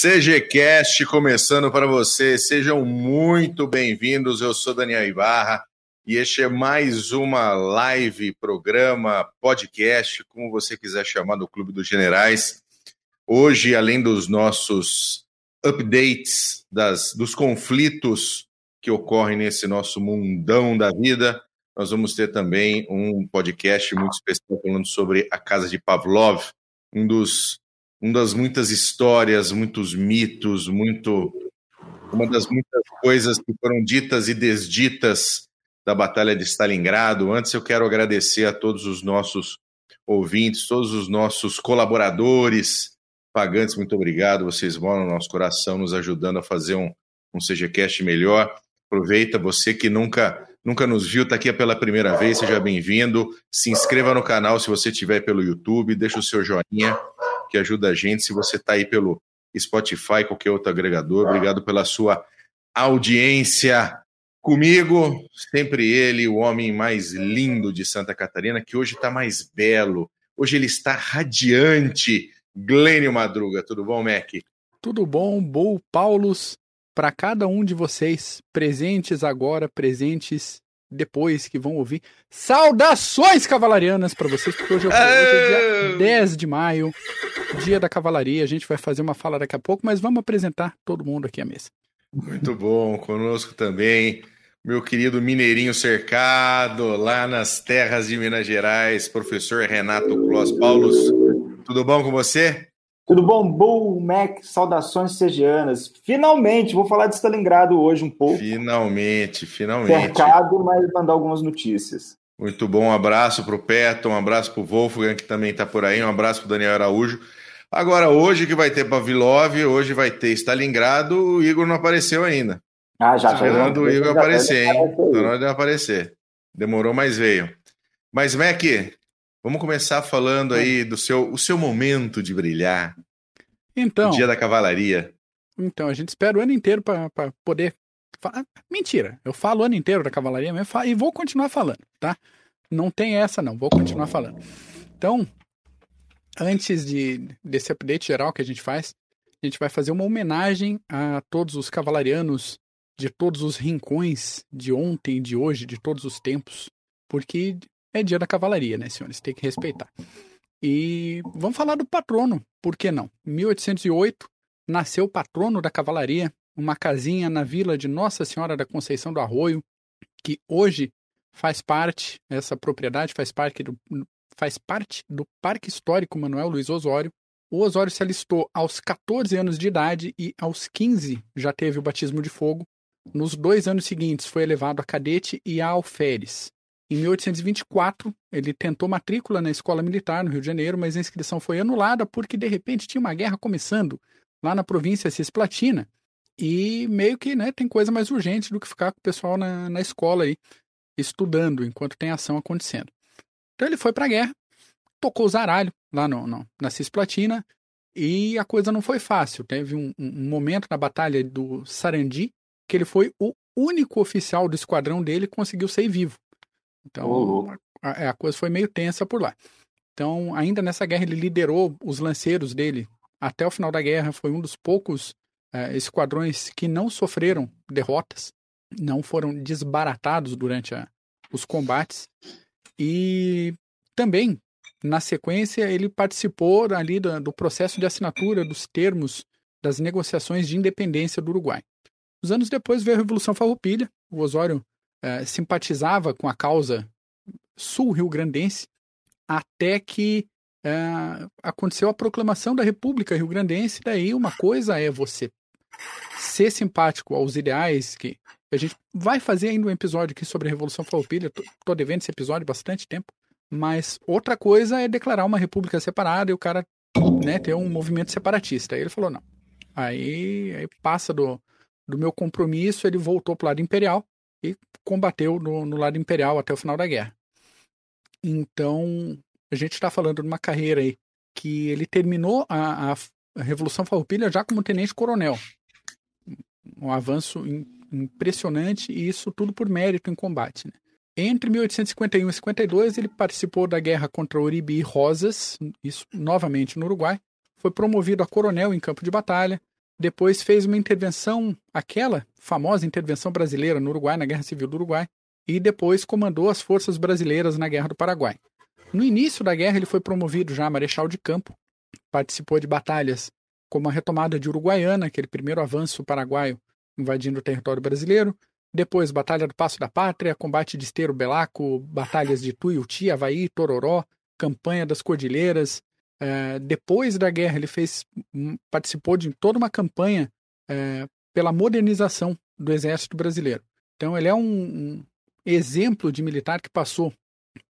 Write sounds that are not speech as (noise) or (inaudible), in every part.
CGCast começando para você. Sejam muito bem-vindos. Eu sou Daniel Ibarra e este é mais uma live, programa, podcast, como você quiser chamar, do Clube dos Generais. Hoje, além dos nossos updates das, dos conflitos que ocorrem nesse nosso mundão da vida, nós vamos ter também um podcast muito especial falando sobre a Casa de Pavlov, um dos uma das muitas histórias, muitos mitos, muito uma das muitas coisas que foram ditas e desditas da Batalha de Stalingrado. Antes eu quero agradecer a todos os nossos ouvintes, todos os nossos colaboradores, pagantes, muito obrigado. Vocês moram no nosso coração, nos ajudando a fazer um, um CGCast melhor. Aproveita, você que nunca nunca nos viu, está aqui pela primeira vez, seja bem-vindo. Se inscreva no canal se você estiver pelo YouTube, deixa o seu joinha, que ajuda a gente. Se você está aí pelo Spotify, qualquer outro agregador, obrigado pela sua audiência. Comigo, sempre ele, o homem mais lindo de Santa Catarina, que hoje está mais belo, hoje ele está radiante. Glênio Madruga, tudo bom, Mac? Tudo bom, Bom Paulos, para cada um de vocês, presentes agora, presentes depois que vão ouvir. Saudações cavalarianas para vocês, porque hoje, é, hoje é dia 10 de maio, dia da cavalaria. A gente vai fazer uma fala daqui a pouco, mas vamos apresentar todo mundo aqui à mesa. Muito bom, conosco também, meu querido Mineirinho Cercado, lá nas terras de Minas Gerais, professor Renato Clós Paulos. Tudo bom com você? Tudo bom, Bull, Mac, saudações segianas. Finalmente, vou falar de Stalingrado hoje um pouco. Finalmente, finalmente. Cercado, mas mandar algumas notícias. Muito bom, um abraço para o Peto, um abraço para o Wolfgang, que também está por aí, um abraço para o Daniel Araújo. Agora, hoje que vai ter Pavilov, hoje vai ter Stalingrado, o Igor não apareceu ainda. Ah, já. Esperando o Igor aparecer, hein? Tá na hora de aparecer. Demorou, mas veio. Mas, Mac, Vamos começar falando aí do seu, o seu momento de brilhar. Então. O dia da cavalaria. Então, a gente espera o ano inteiro para poder. Falar. Mentira, eu falo o ano inteiro da cavalaria mesmo e vou continuar falando, tá? Não tem essa, não, vou continuar falando. Então, antes de, desse update geral que a gente faz, a gente vai fazer uma homenagem a todos os cavalarianos de todos os rincões de ontem, de hoje, de todos os tempos, porque é dia da cavalaria, né, senhores? Tem que respeitar. E vamos falar do patrono, por que não? Em 1808, nasceu o patrono da cavalaria, uma casinha na vila de Nossa Senhora da Conceição do Arroio, que hoje faz parte, essa propriedade faz parte do, faz parte do Parque Histórico Manuel Luiz Osório. O Osório se alistou aos 14 anos de idade e aos 15 já teve o batismo de fogo. Nos dois anos seguintes foi elevado a cadete e a alferes. Em 1824, ele tentou matrícula na escola militar no Rio de Janeiro, mas a inscrição foi anulada porque de repente tinha uma guerra começando lá na província Cisplatina. E meio que né, tem coisa mais urgente do que ficar com o pessoal na, na escola aí, estudando enquanto tem ação acontecendo. Então ele foi para a guerra, tocou o zaralho lá no, no, na Cisplatina e a coisa não foi fácil. Teve um, um momento na batalha do Sarandi que ele foi o único oficial do esquadrão dele que conseguiu sair vivo. Então, a, é, a, coisa foi meio tensa por lá. Então, ainda nessa guerra, ele liderou os lanceiros dele até o final da guerra. Foi um dos poucos é, esquadrões que não sofreram derrotas, não foram desbaratados durante a, os combates. E também, na sequência, ele participou ali do, do processo de assinatura dos termos das negociações de independência do Uruguai. Os anos depois veio a Revolução Farroupilha. O Osório eh, simpatizava com a causa sul-rio-grandense, até que uh, aconteceu a proclamação da República Rio-Grandense. Daí, uma coisa é você ser simpático aos ideais que a gente vai fazer ainda um episódio aqui sobre a Revolução Farroupilha. Tô devendo esse episódio bastante tempo. Mas outra coisa é declarar uma república separada e o cara né, ter um movimento separatista. Aí ele falou, não. Aí, aí passa do, do meu compromisso, ele voltou para o lado imperial combateu no, no lado imperial até o final da guerra. Então, a gente está falando de uma carreira aí que ele terminou a, a, Revolução Farroupilha já como tenente-coronel. Um avanço in, impressionante e isso tudo por mérito em combate. Né? Entre 1851 e 52, ele participou da guerra contra Uribe e Rosas, isso novamente no Uruguai. Foi promovido a coronel em campo de batalha. Depois fez uma intervenção, aquela famosa intervenção brasileira no Uruguai, na Guerra Civil do Uruguai, e depois comandou as forças brasileiras na Guerra do Paraguai. No início da guerra, ele foi promovido já a marechal de campo, participou de batalhas como a retomada de Uruguaiana, aquele primeiro avanço paraguaio invadindo o território brasileiro, depois Batalha do Passo da Pátria, combate de Esteiro Belaco, batalhas de Tuiuti, Havaí, Tororó, campanha das Cordilheiras. É, depois da guerra, ele fez, hum, participou de toda uma campanha é, pela modernização do exército brasileiro. Então, ele é um, um exemplo de militar que passou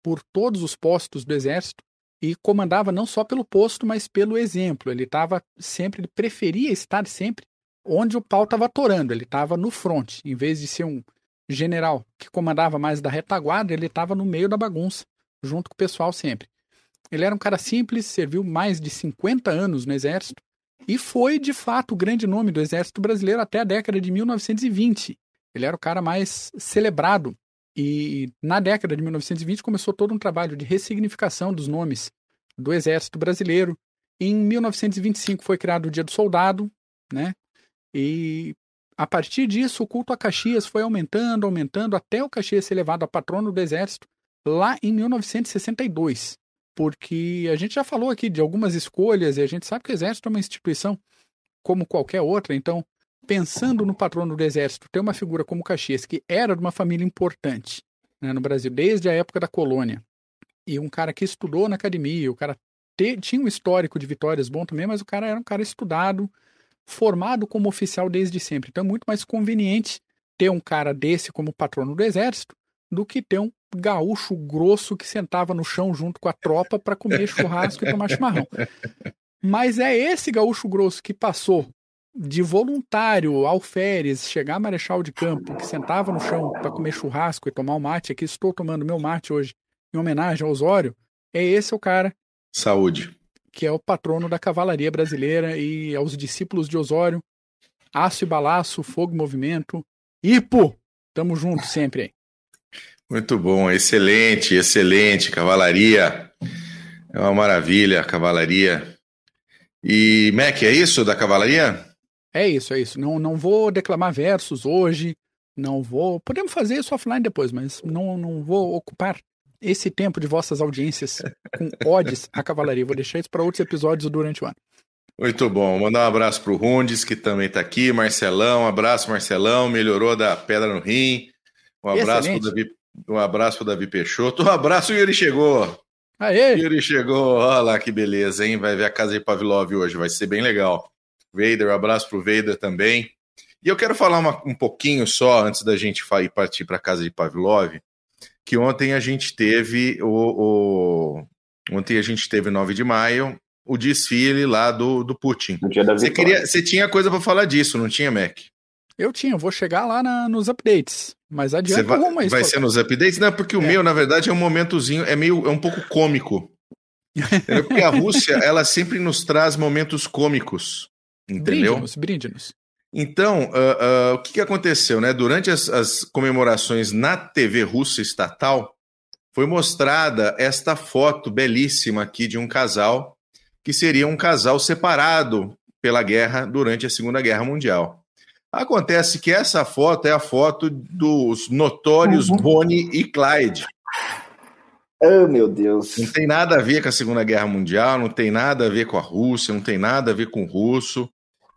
por todos os postos do exército e comandava não só pelo posto, mas pelo exemplo. Ele estava sempre, ele preferia estar sempre onde o pau estava atorando. Ele estava no front, em vez de ser um general que comandava mais da retaguarda, ele estava no meio da bagunça, junto com o pessoal sempre. Ele era um cara simples, serviu mais de 50 anos no exército e foi, de fato, o grande nome do exército brasileiro até a década de 1920. Ele era o cara mais celebrado e na década de 1920 começou todo um trabalho de ressignificação dos nomes do Exército Brasileiro. Em 1925 foi criado o Dia do Soldado, né? E a partir disso o culto a Caxias foi aumentando, aumentando até o Caxias ser levado a patrono do Exército lá em 1962. Porque a gente já falou aqui de algumas escolhas e a gente sabe que o Exército é uma instituição como qualquer outra, então pensando no patrono do exército, ter uma figura como Caxias, que era de uma família importante né, no Brasil, desde a época da colônia, e um cara que estudou na academia, o cara te, tinha um histórico de vitórias bom também, mas o cara era um cara estudado, formado como oficial desde sempre. Então é muito mais conveniente ter um cara desse como patrono do exército do que ter um gaúcho grosso que sentava no chão junto com a tropa para comer (laughs) churrasco e tomar chimarrão. Mas é esse gaúcho grosso que passou de voluntário, alferes, chegar marechal de campo, que sentava no chão para comer churrasco e tomar o um mate, aqui estou tomando meu mate hoje, em homenagem ao Osório, é esse o cara. Saúde. Que é o patrono da cavalaria brasileira e aos discípulos de Osório. Aço e balaço, fogo e movimento. Ipo! Tamo junto sempre aí. Muito bom, excelente, excelente. Cavalaria. É uma maravilha, cavalaria. E, Mac, é isso da cavalaria? É isso, é isso. Não, não vou declamar versos hoje, não vou. Podemos fazer isso offline depois, mas não, não vou ocupar esse tempo de vossas audiências com (laughs) odes à cavalaria. Vou deixar isso para outros episódios durante o ano. Muito bom. Mandar um abraço para o Rundes, que também está aqui. Marcelão, um abraço, Marcelão. Melhorou da pedra no rim. Um abraço para Davi, um abraço pro Davi Peixoto. Um abraço, o Yuri chegou. Aê! Yuri chegou. Olha lá que beleza, hein? Vai ver a casa de Pavlov hoje. Vai ser bem legal. Vader, um abraço pro Vader também. E eu quero falar uma, um pouquinho só, antes da gente partir para casa de Pavlov, que ontem a gente teve o, o, Ontem a gente teve 9 de maio, o desfile lá do, do Putin. Você, queria, você tinha coisa para falar disso, não tinha, Mac? Eu tinha, vou chegar lá na, nos updates. Mas adianta vai, uma Vai ser nos updates? Não, porque o é. meu, na verdade, é um momentozinho, é meio, é um pouco cômico. (laughs) porque a Rússia, ela sempre nos traz momentos cômicos. Entendeu? Brinde-nos, brinde-nos. Então, uh, uh, o que, que, aconteceu? Né? Durante as, as, comemorações na TV russa estatal, foi mostrada esta foto belíssima aqui de um casal, que seria um casal separado pela guerra durante a Segunda Guerra Mundial. Acontece que essa foto é a foto dos notórios uhum. Bonnie e Clyde. Oh, meu Deus. Não tem nada a ver com a Segunda Guerra Mundial, não tem nada a ver com a Rússia, não tem nada a ver com o russo.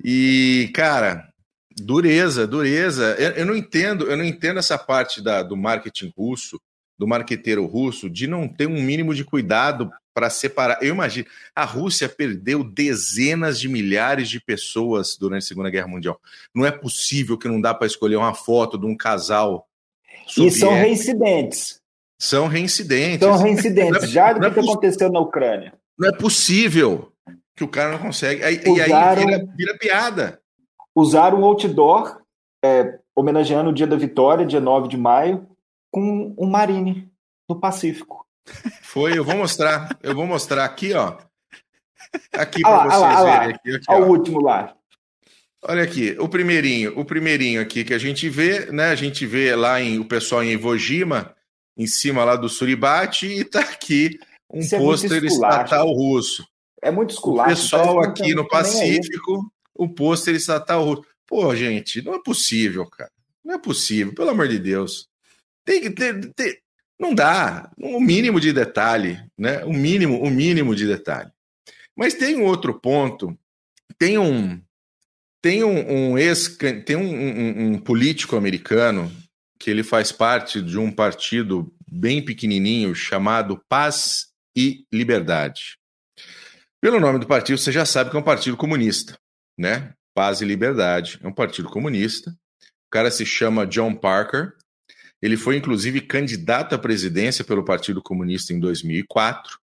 E, cara, dureza, dureza. Eu, eu, não entendo, eu não entendo essa parte da, do marketing russo, do marqueteiro russo, de não ter um mínimo de cuidado para separar. Eu imagino, a Rússia perdeu dezenas de milhares de pessoas durante a Segunda Guerra Mundial. Não é possível que não dá para escolher uma foto de um casal. Soviético. E são reincidentes. São reincidentes. São reincidentes, (laughs) é, já do que, é aconteceu na Ucrânia. Não é possível que o cara não consegue. Aí, usaram, e aí vira, vira, piada. Usaram um outdoor é, homenageando o dia da vitória, dia 9 de maio, com um Marine no Pacífico. Foi, eu vou mostrar. Eu vou mostrar aqui, ó. Aqui para vocês lá, verem. Aqui, aqui, o último lá. Olha aqui, o primeirinho, o primeirinho aqui que a gente vê, né? A gente vê lá em o pessoal em Iwo Jima, em cima lá do Suribate, e tá aqui um é pôster estatal russo. É muito esculacho. O pessoal aqui no Pacífico, o pôster está tal. Pô, gente, não é possível, cara. Não é possível, pelo amor de Deus. Tem que ter, não dá, o mínimo de detalhe, né? O mínimo, o mínimo de detalhe. Mas tem um outro ponto, tem um tem um, um ex tem um, um político americano que ele faz parte de um partido bem pequenininho chamado Paz e Liberdade. Pelo nome do partido, você já sabe que é um partido comunista, né? Paz e Liberdade, é um partido comunista. O cara se chama John Parker. Ele foi, inclusive, candidato à presidência pelo Partido Comunista em 2004.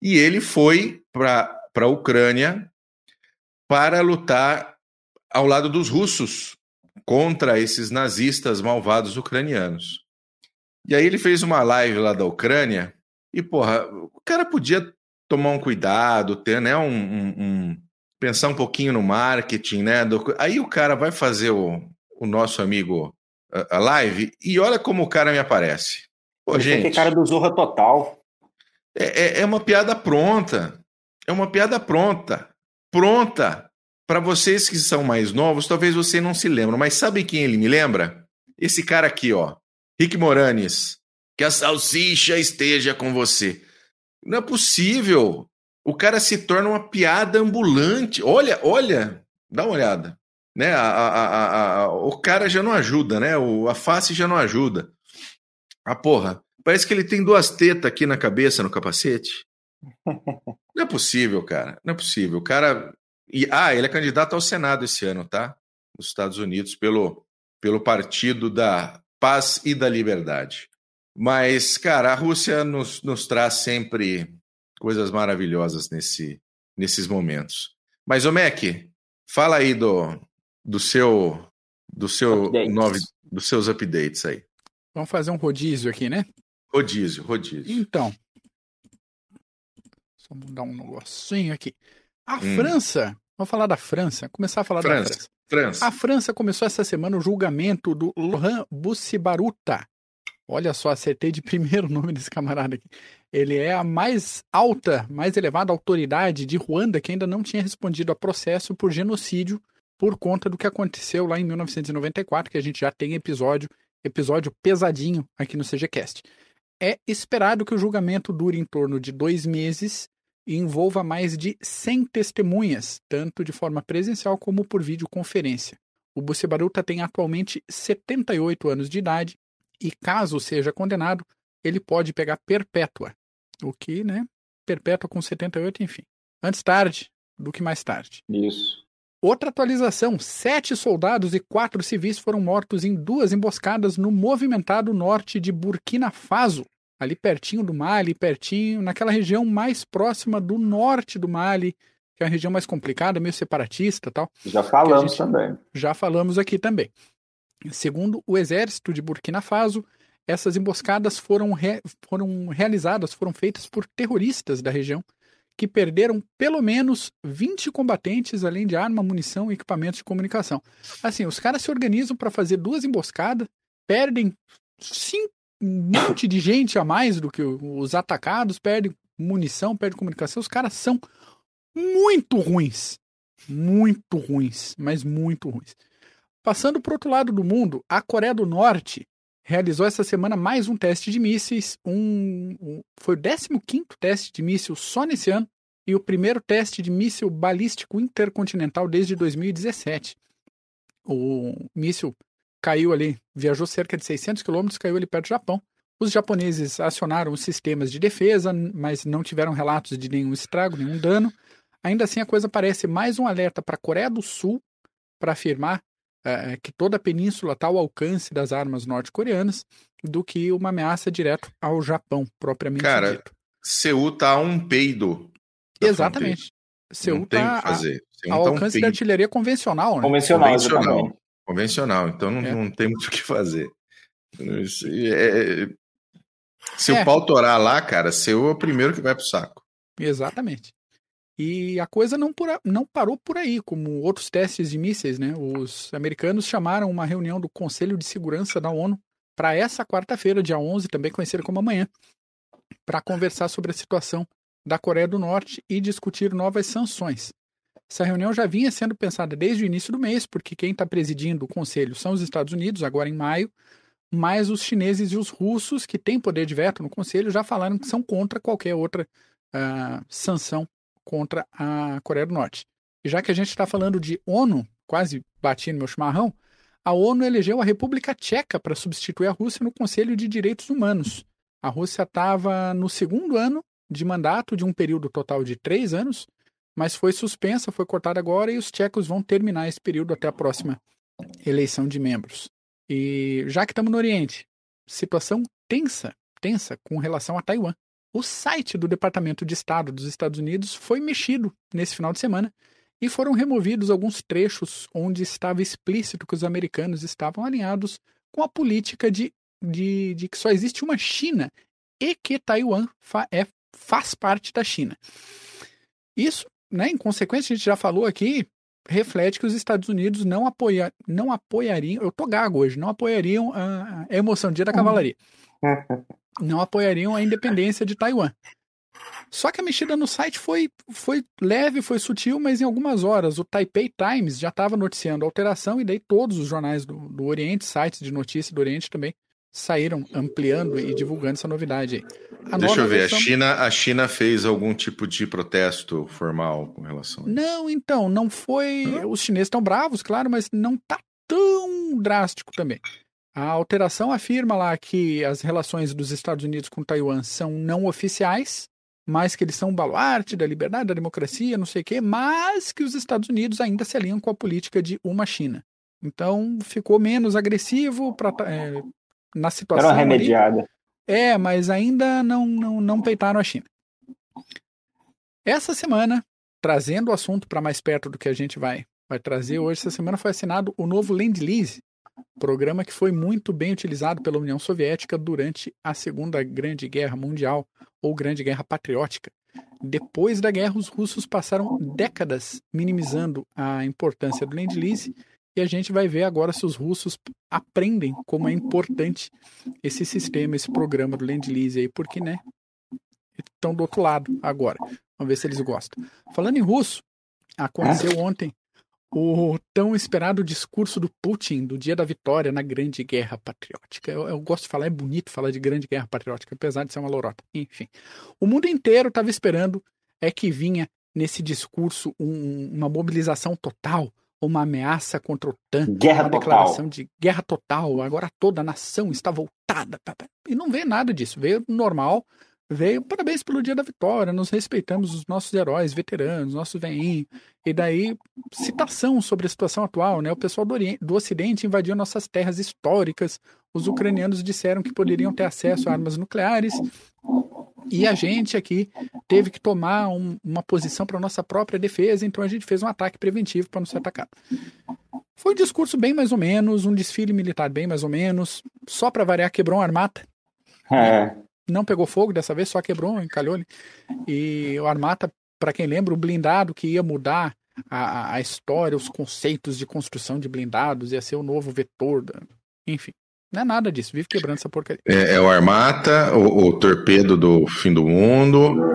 E ele foi para a Ucrânia para lutar ao lado dos russos contra esses nazistas malvados ucranianos. E aí ele fez uma live lá da Ucrânia e, porra, o cara podia tomar um cuidado, ter, né, um, um, um pensar um pouquinho no marketing, né? Do, aí o cara vai fazer o, o nosso amigo a, live e olha como o cara me aparece. Pô, gente. Que cara do Zorra Total. É, é, é uma piada pronta. É uma piada pronta. Pronta. Para vocês que são mais novos, talvez você não se lembre, mas sabe quem ele me lembra? Esse cara aqui, ó. Rick Moranes. Que a salsicha esteja com você. Não é possível. O cara se torna uma piada ambulante. Olha, olha, dá uma olhada. Né? A, a, a, o cara já não ajuda, né? O, a face já não ajuda. A porra, parece que ele tem duas tetas aqui na cabeça, no capacete. (laughs) Não é possível, cara. Não é possível. O cara. E, ah, ele é candidato ao Senado esse ano, tá? Nos Estados Unidos, pelo, pelo Partido da Paz e da Liberdade. Mas, cara, a Rússia nos, nos traz sempre coisas maravilhosas nesse, nesses momentos. Mas, o Mac, fala aí do, do seu do seu nove, dos seus updates aí. Vamos fazer um rodízio aqui, né? Rodízio, rodízio. Então, só mudar um negocinho aqui. A hum. França, vamos falar da França, começar a falar França, da França. França. A França começou essa semana o julgamento do Laurent Bussibaruta, Olha só, acertei de (laughs) primeiro nome desse camarada aqui. Ele é a mais alta, mais elevada autoridade de Ruanda que ainda não tinha respondido a processo por genocídio por conta do que aconteceu lá em 1994, que a gente já tem episódio, episódio pesadinho aqui no CGCast. É esperado que o julgamento dure em torno de dois meses e envolva mais de 100 testemunhas, tanto de forma presencial como por videoconferência. O Bucebaruta tem atualmente 78 anos de idade e caso seja condenado, ele pode pegar perpétua. O que, né? Perpétua com 78, enfim. Antes tarde do que mais tarde. Isso. Outra atualização: sete soldados e quatro civis foram mortos em duas emboscadas no movimentado norte de Burkina Faso, ali pertinho do Mali, pertinho, naquela região mais próxima do norte do Mali, que é a região mais complicada, meio separatista tal. Já falamos também. Já falamos aqui também. Segundo o exército de Burkina Faso, essas emboscadas foram, re... foram realizadas, foram feitas por terroristas da região, que perderam pelo menos 20 combatentes, além de arma, munição e equipamentos de comunicação. Assim, os caras se organizam para fazer duas emboscadas, perdem cinco, um monte de gente a mais do que os atacados, perdem munição, perdem comunicação. Os caras são muito ruins. Muito ruins, mas muito ruins. Passando para outro lado do mundo, a Coreia do Norte realizou essa semana mais um teste de mísseis. Um, um, foi o 15 teste de míssil só nesse ano e o primeiro teste de míssil balístico intercontinental desde 2017. O míssil caiu ali, viajou cerca de 600 quilômetros, caiu ali perto do Japão. Os japoneses acionaram os sistemas de defesa, mas não tiveram relatos de nenhum estrago, nenhum dano. Ainda assim, a coisa parece mais um alerta para a Coreia do Sul para afirmar é, que toda a península está ao alcance das armas norte-coreanas do que uma ameaça direto ao Japão, propriamente Cara, dito. Seul tá a um peido. Exatamente. Seul está ao tá alcance um da artilharia convencional. Né? Convencional, convencional. Convencional, então não, é. não tem muito o que fazer. É, se é. o pau torar lá, cara, Seul é o primeiro que vai pro saco. Exatamente. E a coisa não, por, não parou por aí, como outros testes de mísseis, né? Os americanos chamaram uma reunião do Conselho de Segurança da ONU para essa quarta-feira, dia 11, também conhecida como amanhã, para conversar sobre a situação da Coreia do Norte e discutir novas sanções. Essa reunião já vinha sendo pensada desde o início do mês, porque quem está presidindo o conselho são os Estados Unidos, agora em maio, mas os chineses e os russos, que têm poder de veto no conselho, já falaram que são contra qualquer outra uh, sanção contra a Coreia do Norte. E já que a gente está falando de ONU, quase bati no meu chimarrão, a ONU elegeu a República Tcheca para substituir a Rússia no Conselho de Direitos Humanos. A Rússia estava no segundo ano de mandato de um período total de três anos mas foi suspensa, foi cortada agora e os tchecos vão terminar esse período até a próxima eleição de membros. E já que estamos no Oriente, situação tensa, tensa com relação a Taiwan. O site do Departamento de Estado dos Estados Unidos foi mexido nesse final de semana e foram removidos alguns trechos onde estava explícito que os americanos estavam alinhados com a política de, de, de que só existe uma China e que Taiwan fa, é, faz parte da China. Isso né, em consequência, a gente já falou aqui, reflete que os Estados Unidos não, apoia, não apoiariam, eu tô gago hoje, não apoiariam a, a emoção dia da cavalaria. (laughs) Não apoiariam a independência de Taiwan. Só que a mexida no site foi, foi leve, foi sutil, mas em algumas horas o Taipei Times já estava noticiando a alteração e daí todos os jornais do, do Oriente, sites de notícia do Oriente também, saíram ampliando e divulgando essa novidade aí. A Deixa eu ver, versão... a, China, a China fez algum tipo de protesto formal com relação a isso? Não, então, não foi. Os chineses estão bravos, claro, mas não está tão drástico também. A alteração afirma lá que as relações dos Estados Unidos com Taiwan são não oficiais, mas que eles são um baluarte da liberdade, da democracia, não sei o quê, mas que os Estados Unidos ainda se alinham com a política de uma China. Então ficou menos agressivo para é, na situação. Era uma remediada. Ali, é, mas ainda não, não, não peitaram a China. Essa semana, trazendo o assunto para mais perto do que a gente vai, vai trazer hoje, essa semana foi assinado o novo Land Lease, programa que foi muito bem utilizado pela União Soviética durante a Segunda Grande Guerra Mundial ou Grande Guerra Patriótica. Depois da guerra, os russos passaram décadas minimizando a importância do Land Lease e a gente vai ver agora se os russos aprendem como é importante esse sistema, esse programa do Land Lease aí, porque, né, estão do outro lado agora. Vamos ver se eles gostam. Falando em russo, aconteceu ontem o tão esperado discurso do Putin do dia da vitória na Grande Guerra Patriótica. Eu, eu, gosto de falar, é bonito falar de Grande Guerra Patriótica, apesar de ser uma lorota. Enfim, o mundo inteiro estava esperando é que vinha nesse discurso um, uma mobilização total uma ameaça contra o OTAN, guerra uma total. declaração de guerra total, agora toda a nação está voltada. E não veio nada disso, veio normal, veio parabéns pelo dia da vitória, nos respeitamos os nossos heróis, veteranos, nossos veinhos, e daí citação sobre a situação atual, né? O pessoal do, Oriente, do Ocidente invadiu nossas terras históricas, os ucranianos disseram que poderiam ter acesso a armas nucleares, e a gente aqui teve que tomar um, uma posição para nossa própria defesa, então a gente fez um ataque preventivo para não ser atacado. Foi um discurso bem mais ou menos, um desfile militar bem mais ou menos, só para variar, quebrou uma armata. É. Não pegou fogo dessa vez, só quebrou, encalhou. -lhe. E o armata, para quem lembra, o blindado que ia mudar a, a história, os conceitos de construção de blindados, ia ser o novo vetor, da... enfim. Não é nada disso, vive quebrando essa porcaria. É, é o Armata, o, o, torpedo do fim do mundo,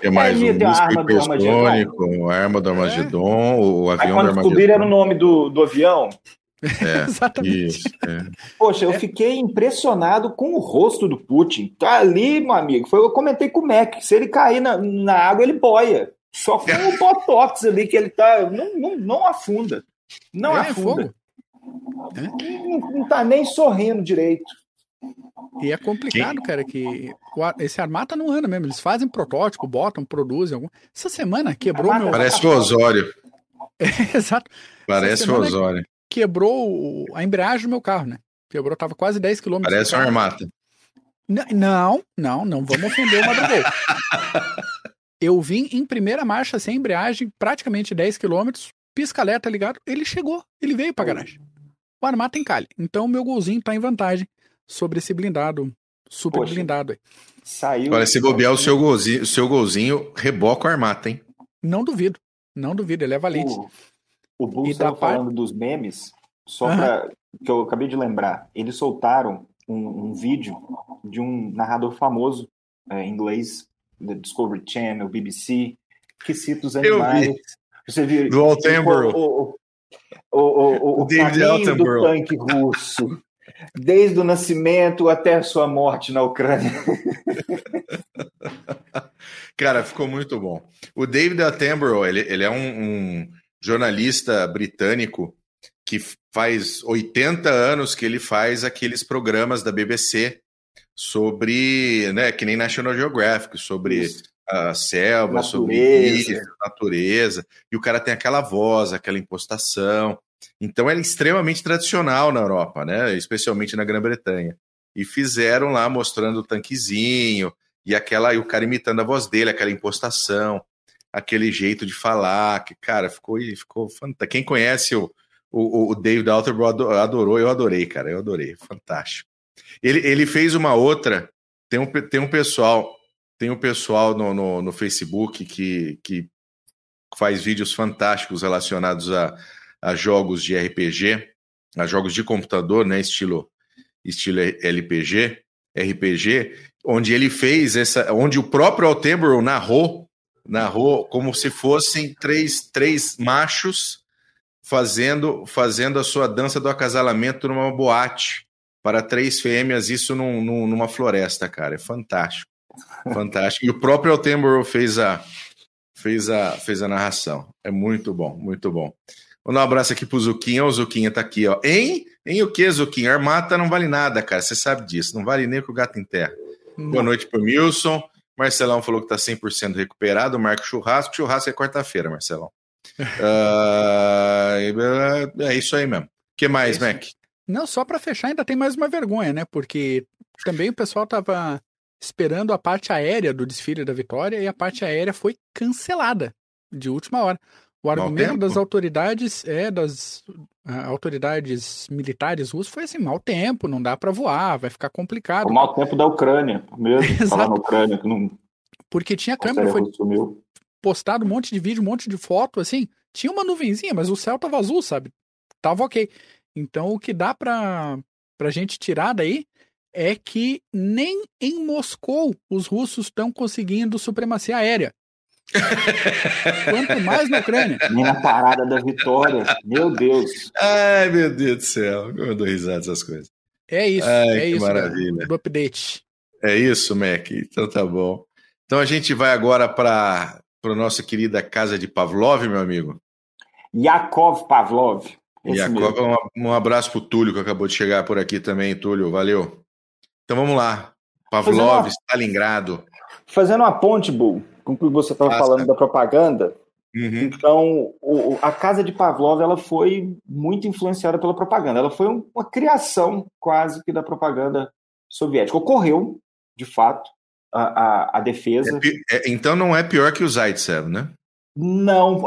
é, é mais é, um disco hipersônico, a arma do Armagedon, é. o, o avião Aí, quando do Armagedon. descobriram o nome do, do avião... É, (laughs) Exatamente. Isso, é. Poxa, eu fiquei impressionado com o rosto do Putin. Tá ali, meu amigo. Foi, eu comentei com o Mac. Se ele cair na, na água, ele boia. Só com o (laughs) botox ali que ele tá. Não, não, não afunda. Não é, afunda. Fogo. Não, não tá nem sorrindo direito. E é complicado, cara, que esse Armata não anda mesmo. Eles fazem protótipo, botam, produzem. Algum... Essa semana quebrou meu. (laughs) Parece o Osório. É, exato. Parece o Osório. Quebrou a embreagem do meu carro, né? Quebrou, tava quase 10 km. Parece um Armata. Não, não, não vamos ofender o Madrugal. (laughs) Eu vim em primeira marcha sem embreagem, praticamente 10 km, pisca-alerta ligado, ele chegou, ele veio pra garagem o Armata encalhe. Então, meu golzinho está em vantagem sobre esse blindado, super Poxa, blindado aí. Saiu. Olha, se bobear o seu golzinho, o seu golzinho reboca o Armata, hein? Não duvido. Não duvido, ele é valente. O, o Bull estava falando par... dos memes, só uhum. para que eu acabei de lembrar. Eles soltaram um, um vídeo de um narrador famoso é, em inglês, da Discovery Channel, BBC, que cita os animais Você viu do Altenborough. o, o, o, o, David caminho do Attenborough. tanque russo, desde o nascimento até a sua morte na Ucrânia. (laughs) Cara, ficou muito bom. O David Attenborough, ele, ele é um, um jornalista britânico que faz 80 anos que ele faz aqueles programas da BBC sobre, né, que nem National Geographic, sobre Isso. a selva, sobre Natureza. isso, natureza, e o cara tem aquela voz, aquela impostação. Então ele é extremamente tradicional na Europa, né, especialmente na Grã-Bretanha. E fizeram lá mostrando o tanquezinho e aquela e o cara imitando a voz dele, aquela impostação, aquele jeito de falar, que cara, ficou ficou fantástico. Quem conhece o o, o David Attenborough adorou, eu adorei, cara, eu adorei, fantástico. Ele, ele fez uma outra, tem um, tem um pessoal, tem um pessoal no, no, no Facebook que, que faz vídeos fantásticos relacionados a, a jogos de RPG, a jogos de computador, né, estilo, estilo LPG, RPG, onde ele fez essa, onde o próprio Altenborough narrou, narrou como se fossem três, três machos fazendo, fazendo a sua dança do acasalamento numa boate para três fêmeas, isso num, num, numa floresta, cara. É fantástico. Fantástico. E o próprio Altenborough fez a, fez a, fez a narração. É muito bom, muito bom. Vou dar um abraço aqui pro Zuquinha. O Zuquinha tá aqui, ó. Em, em o que, Zuquinha? Armata não vale nada, cara. Você sabe disso. Não vale nem o que o gato enterra. Boa noite pro Milson. Marcelão falou que tá 100% recuperado. Marco Churrasco. Churrasco é quarta-feira, Marcelão. uh, (laughs) é isso aí mesmo. O que mais, É Mac? Não, só para fechar, ainda tem mais uma vergonha, né? Porque também o pessoal tava esperando a parte aérea do desfile da vitória e a parte aérea foi cancelada de última hora. O argumento das autoridades é das autoridades militares russas foi assim, mau tempo, não dá para voar, vai ficar complicado. O mau tempo da Ucrânia, mesmo, Exato. (laughs) falar na Ucrânia, que não Porque tinha câmera, foi sumiu. postado um monte de vídeo, um monte de foto, assim. Tinha uma nuvenzinha, mas o céu tava azul, sabe? Tava ok. Então o que dá pra, pra gente tirar daí é que nem em Moscou os russos estão conseguindo supremacia aérea. (laughs) Quanto mais na Ucrânia. Nem na parada da vitória. Meu Deus. Ai, meu Deus do céu. Como eu dou risada dessas coisas. É isso, Ai, é que isso. maravilha. Do update. É isso, Mac. Então tá bom. Então a gente vai agora para a nossa querida casa de Pavlov, meu amigo. Yakov Pavlov. Mesmo. um, um abraço pro Túlio, que acabou de chegar por aqui também, Túlio. Valeu. Então vamos lá. Pavlov, Fazer uma- Stalingrado. Fazendo uma ponte, Bull, com o que você estava Passa. falando da propaganda, Uhum. Então, o- a casa de Pavlov ela foi muito influenciada pela propaganda. Ela foi um- uma criação quase que da propaganda soviética. Ocorreu, de fato, a, a- a defesa. É é- então não é pior que o Zaitsev, né? Não,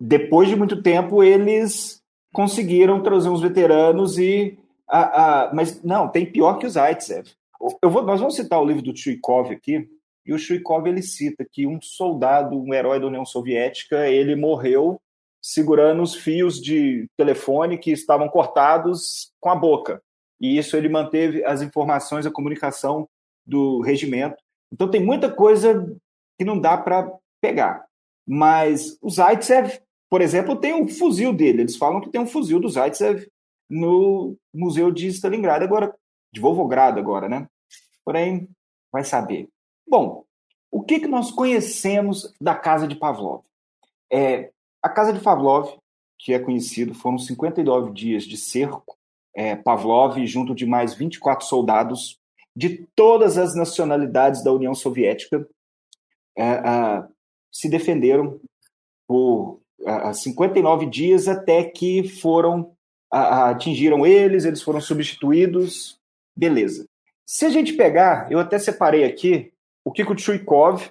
depois de muito tempo eles conseguiram trazer uns veteranos e, a- a- mas não, tem pior que o Zaitsev. Eu vou, nós vamos citar o livro do Chuikov aqui. E o Chuikov ele cita que um soldado, um herói da União Soviética, ele morreu segurando os fios de telefone que estavam cortados com a boca. E isso ele manteve as informações, a comunicação do regimento. Então tem muita coisa que não dá para pegar. Mas o Zaitsev, por exemplo, tem um fuzil dele. Eles falam que tem um fuzil do Zaitsev no Museu de Stalingrado agora, de Volgogrado agora, né? Porém, vai saber. Bom, o que, que nós conhecemos da casa de Pavlov? É, a casa de Pavlov, que é conhecido, foram 59 dias de cerco. É, Pavlov, junto de mais 24 soldados de todas as nacionalidades da União Soviética, é, se defenderam por ah, 59 dias até que foram atingiram eles, eles foram substituídos, beleza. Se a gente pegar, eu até separei aqui o que, que o Chuikov,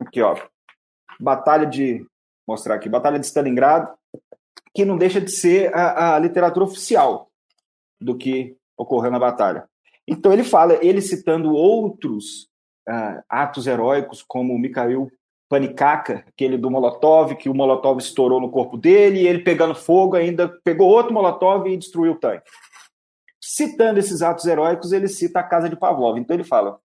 aqui ó, batalha de mostrar aqui, batalha de Stalingrado, que não deixa de ser a, a literatura oficial do que ocorreu na batalha. Então ele fala, ele citando outros ah, atos heróicos, como Mikhail Panikaka, aquele do Molotov, que o Molotov estourou no corpo dele, e ele pegando fogo ainda pegou outro Molotov e destruiu o tanque. Citando esses atos heróicos, ele cita a casa de Pavlov. Então ele fala: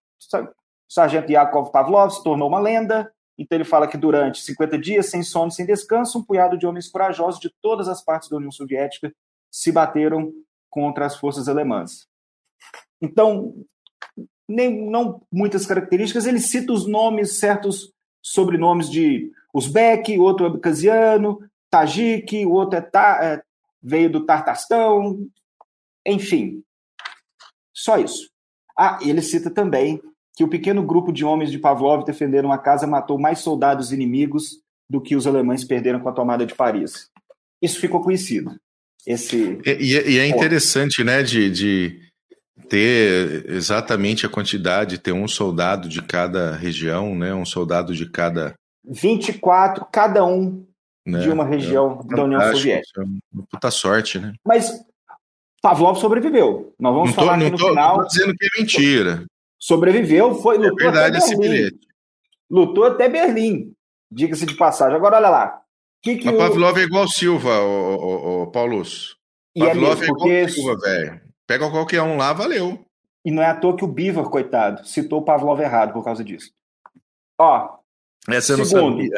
o sargento Yakov Pavlov se tornou uma lenda, Então ele fala que durante 50 dias, sem sono, sem descanso, um punhado de homens corajosos de todas as partes da União Soviética se bateram contra as forças alemãs. Então, nem, não muitas características, ele cita os nomes, certos sobrenomes de Uzbek, outro abcasiano, Tajik, o outro é, ta, é, veio do Tartastão, enfim. Só isso. Ah, ele cita também que o pequeno grupo de homens de Pavlov defenderam a casa matou mais soldados inimigos do que os alemães perderam com a tomada de Paris. Isso ficou conhecido. Esse e, e é interessante, né, de, de ter exatamente a quantidade, ter um soldado de cada região, né, um soldado de cada 24 cada um né? de uma região é da União Soviética. É uma puta sorte, né? Mas Pavlov sobreviveu. Nós vamos não tô, falar aqui no tô, final. Não tô dizendo que é mentira. Sobreviveu, foi, lutou é verdade até Berlim. Lutou até Berlim, diga-se de passagem. Agora, olha lá. Que que Mas o... Pavlov é igual Silva, o, o, o Paulus. E é Pavlov é, mesmo, é igual Silva, velho. Pega qualquer um lá, valeu. E não é à toa que o Bivar, coitado, citou o Pavlov errado por causa disso. Ó, essa eu segundo, não sabia.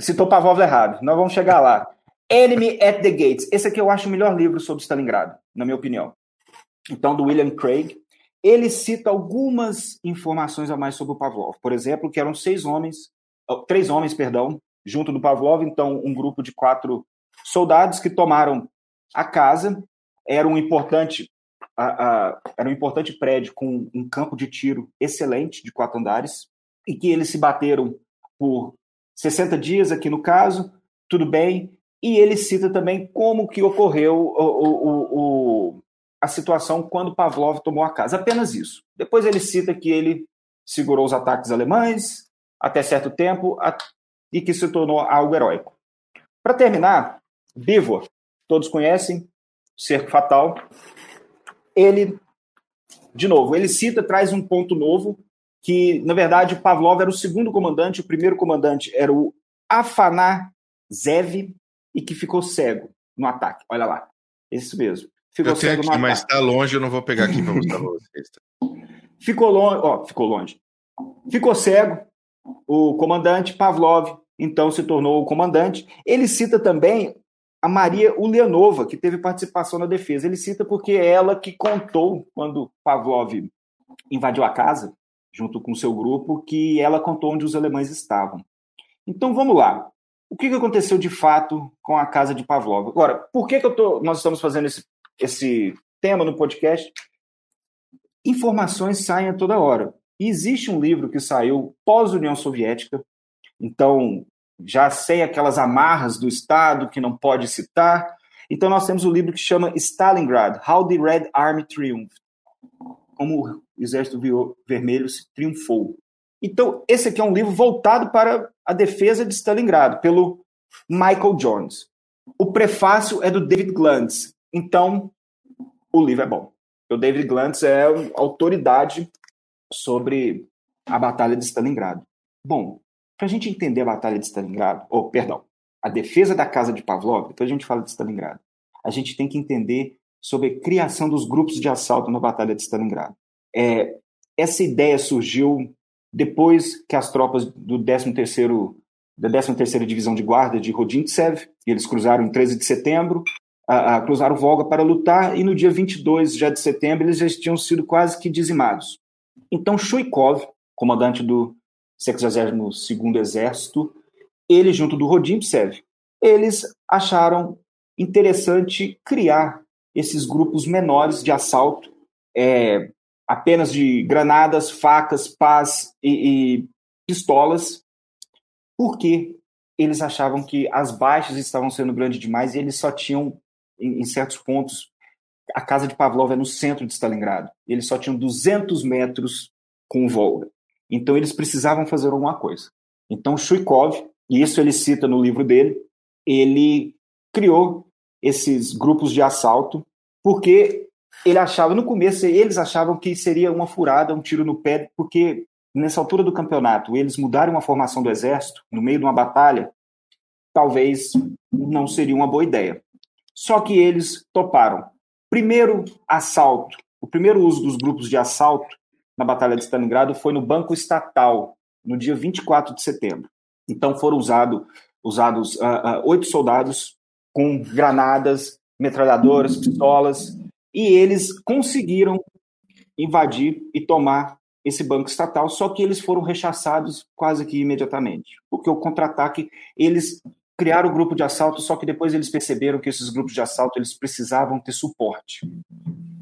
Citou Pavlov errado. Nós vamos chegar lá. Enemy at the Gates. Esse aqui eu acho o melhor livro sobre Stalingrado, na minha opinião. Então, do William Craig. Ele cita algumas informações a mais sobre o Pavlov. Por exemplo, que eram seis homens, três homens, perdão, junto do Pavlov. Então, um grupo de quatro soldados que tomaram a casa. Era um importante, era um importante prédio com um campo de tiro excelente, de quatro andares, e que eles se bateram por 60 dias aqui no caso, tudo bem, e ele cita também como que ocorreu o, o, o, a situação quando Pavlov tomou a casa. Apenas isso. Depois ele cita que ele segurou os ataques alemães até certo tempo e que se tornou algo heróico. Para terminar, Bivor, todos conhecem, cerco fatal. Ele, de novo, ele cita, traz um ponto novo, que, na verdade, Pavlov era o segundo comandante, o primeiro comandante era o Afanazev, e que ficou cego no ataque. Olha lá. Isso mesmo. Ficou eu cego aqui, mas está longe, eu não vou pegar aqui para mostrar para (laughs) vocês. Ficou longe, ó, ficou longe. Ficou cego. O comandante Pavlov, então, se tornou o comandante. Ele cita também a Maria Ulianova, que teve participação na defesa. Ele cita porque é ela que contou, quando Pavlov invadiu a casa, junto com seu grupo, que ela contou onde os alemães estavam. Então vamos lá. O que, aconteceu de fato com a casa de Pavlov? Agora, por que, que tô, nós estamos fazendo esse, esse tema no podcast? Informações saem a toda hora. E existe um livro que saiu pós-União Soviética, então já sem aquelas amarras do Estado que não pode citar. Então nós temos um livro que chama Stalingrad, How the Red Army Triumphed como o Exército Vermelho triunfou. Então, esse aqui é um livro voltado para a defesa de Stalingrado, pelo Michael Jones. O prefácio é do David Glantz. Então, o livro é bom. O David Glantz é autoridade sobre a Batalha de Stalingrado. Bom, para a gente entender a Batalha de Stalingrado, ou, oh, perdão, a defesa da casa de Pavlov, depois a gente fala de Stalingrado, a gente tem que entender sobre a criação dos grupos de assalto na Batalha de Stalingrado. É, essa ideia surgiu depois que as tropas do 13º, da 13ª Divisão de Guarda de Rodintsev, eles cruzaram em 13 de setembro, a, a, cruzaram o Volga para lutar, e no dia 22 já de setembro eles já tinham sido quase que dizimados. Então Shuikov, comandante do 62º Exército, ele junto do Rodintsev, eles acharam interessante criar esses grupos menores de assalto, é, apenas de granadas, facas, pás e, e pistolas, porque eles achavam que as baixas estavam sendo grandes demais e eles só tinham, em, em certos pontos, a casa de Pavlov é no centro de Stalingrado, eles só tinham 200 metros com o Volga. Então eles precisavam fazer alguma coisa. Então Shuikov, e isso ele cita no livro dele, ele criou esses grupos de assalto, porque ele achava, no começo, eles achavam que seria uma furada, um tiro no pé, porque nessa altura do campeonato, eles mudarem a formação do exército no meio de uma batalha, talvez não seria uma boa ideia. Só que eles toparam. Primeiro assalto, o primeiro uso dos grupos de assalto na Batalha de Stalingrado foi no Banco Estatal, no dia 24 de setembro. Então foram usado, usados uh, uh, oito soldados com granadas, metralhadoras, pistolas, e eles conseguiram invadir e tomar esse banco estatal, só que eles foram rechaçados quase que imediatamente, porque o contra-ataque, eles criaram o grupo de assalto, só que depois eles perceberam que esses grupos de assalto eles precisavam ter suporte,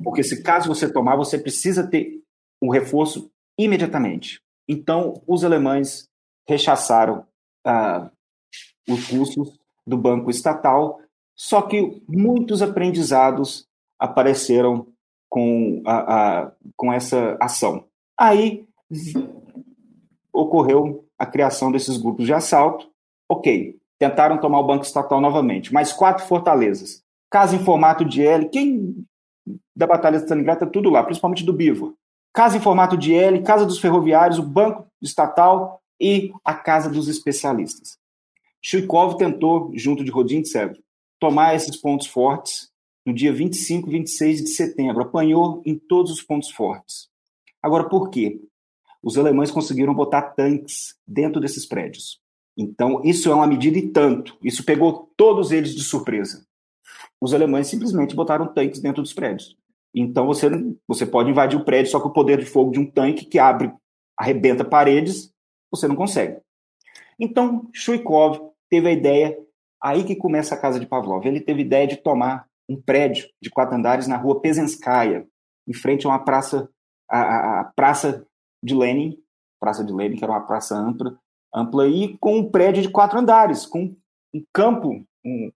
porque se caso você tomar, você precisa ter um reforço imediatamente. Então, os alemães rechaçaram ah, os russos do banco estatal, só que muitos aprendizados apareceram com, a, a, com essa ação. Aí ocorreu a criação desses grupos de assalto. Ok, tentaram tomar o Banco Estatal novamente, mais quatro fortalezas. Casa em formato de L, quem da Batalha de Stalingrado está tudo lá, principalmente do Bivo. Casa em formato de L, Casa dos Ferroviários, o Banco Estatal e a Casa dos Especialistas. Chuikov tentou, junto de Rodintsev, tomar esses pontos fortes no dia 25 e 26 de setembro. Apanhou em todos os pontos fortes. Agora, por quê? Os alemães conseguiram botar tanques dentro desses prédios. Então, isso é uma medida e tanto. Isso pegou todos eles de surpresa. Os alemães simplesmente botaram tanques dentro dos prédios. Então, você, você pode invadir o prédio, só que o poder de fogo de um tanque que abre, arrebenta paredes, você não consegue. Então, Chuikov teve a ideia, aí que começa a casa de Pavlov. Ele teve a ideia de tomar um prédio de quatro andares na rua Pezenskaya, em frente a uma praça, a, a praça de Lenin, praça de Lenin, que era uma praça ampla, ampla e com um prédio de quatro andares, com um campo, um,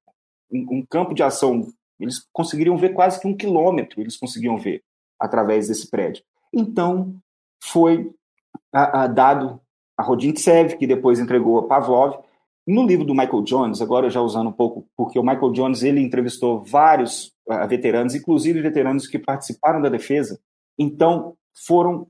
um campo de ação. Eles conseguiriam ver quase que um quilômetro, eles conseguiam ver através desse prédio. Então, foi a, a, dado a Rodintsev, que depois entregou a Pavlov, no livro do Michael Jones, agora já usando um pouco, porque o Michael Jones ele entrevistou vários uh, veteranos, inclusive veteranos que participaram da defesa. Então, foram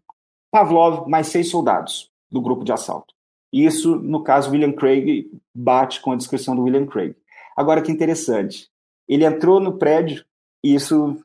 Pavlov mais seis soldados do grupo de assalto. Isso, no caso, William Craig bate com a descrição do William Craig. Agora, que interessante. Ele entrou no prédio, isso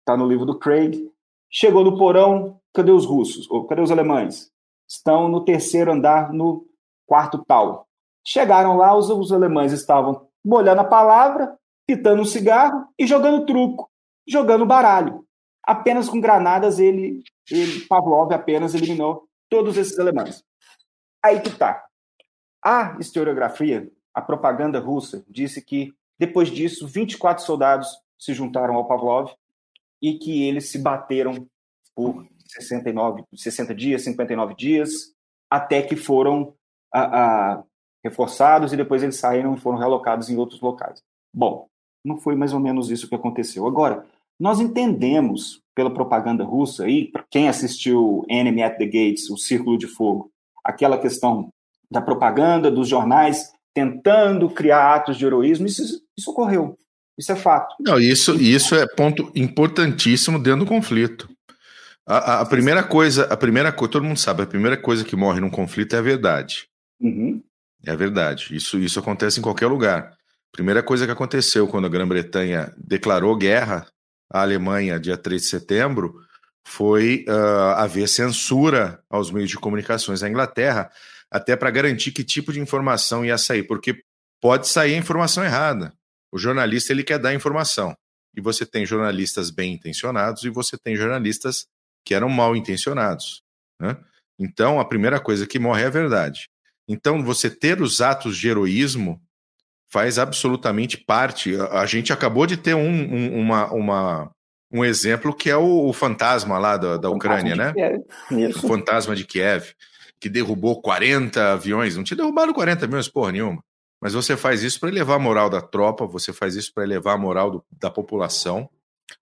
está no livro do Craig, chegou no porão, cadê os russos? Ou cadê os alemães? Estão no terceiro andar, no quarto tal. Chegaram lá, os, os alemães estavam molhando a palavra, pitando um cigarro e jogando truco, jogando baralho. Apenas com granadas ele, ele Pavlov apenas eliminou todos esses alemães. Aí que tá. A historiografia, a propaganda russa, disse que depois disso 24 soldados se juntaram ao Pavlov e que eles se bateram por 69, 60 dias, 59 dias, até que foram a, a, reforçados e depois eles saíram e foram relocados em outros locais. Bom, não foi mais ou menos isso que aconteceu. Agora, nós entendemos pela propaganda russa e quem assistiu Enemy at the Gates, o Círculo de Fogo, aquela questão da propaganda dos jornais tentando criar atos de heroísmo, isso, isso ocorreu. Isso é fato. Não, isso, isso é ponto importantíssimo dentro do conflito. A, a, a primeira coisa, a primeira coisa, todo mundo sabe, a primeira coisa que morre num conflito é a verdade. Uhum. É verdade. Isso, isso acontece em qualquer lugar. Primeira coisa que aconteceu quando a Grã-Bretanha declarou guerra à Alemanha, dia 3 de setembro, foi uh, haver censura aos meios de comunicações da Inglaterra, até para garantir que tipo de informação ia sair, porque pode sair a informação errada. O jornalista ele quer dar informação. E você tem jornalistas bem intencionados e você tem jornalistas que eram mal intencionados. Né? Então, a primeira coisa que morre é a verdade. Então, você ter os atos de heroísmo faz absolutamente parte. A, gente acabou de ter um, um, uma, uma, um exemplo que é o, o fantasma lá da, da Ucrânia, né? O fantasma de Kiev, que derrubou 40 aviões. Não tinha derrubado 40 aviões, porra nenhuma. Mas você faz isso para elevar a moral da tropa, você faz isso para elevar a moral do, da população,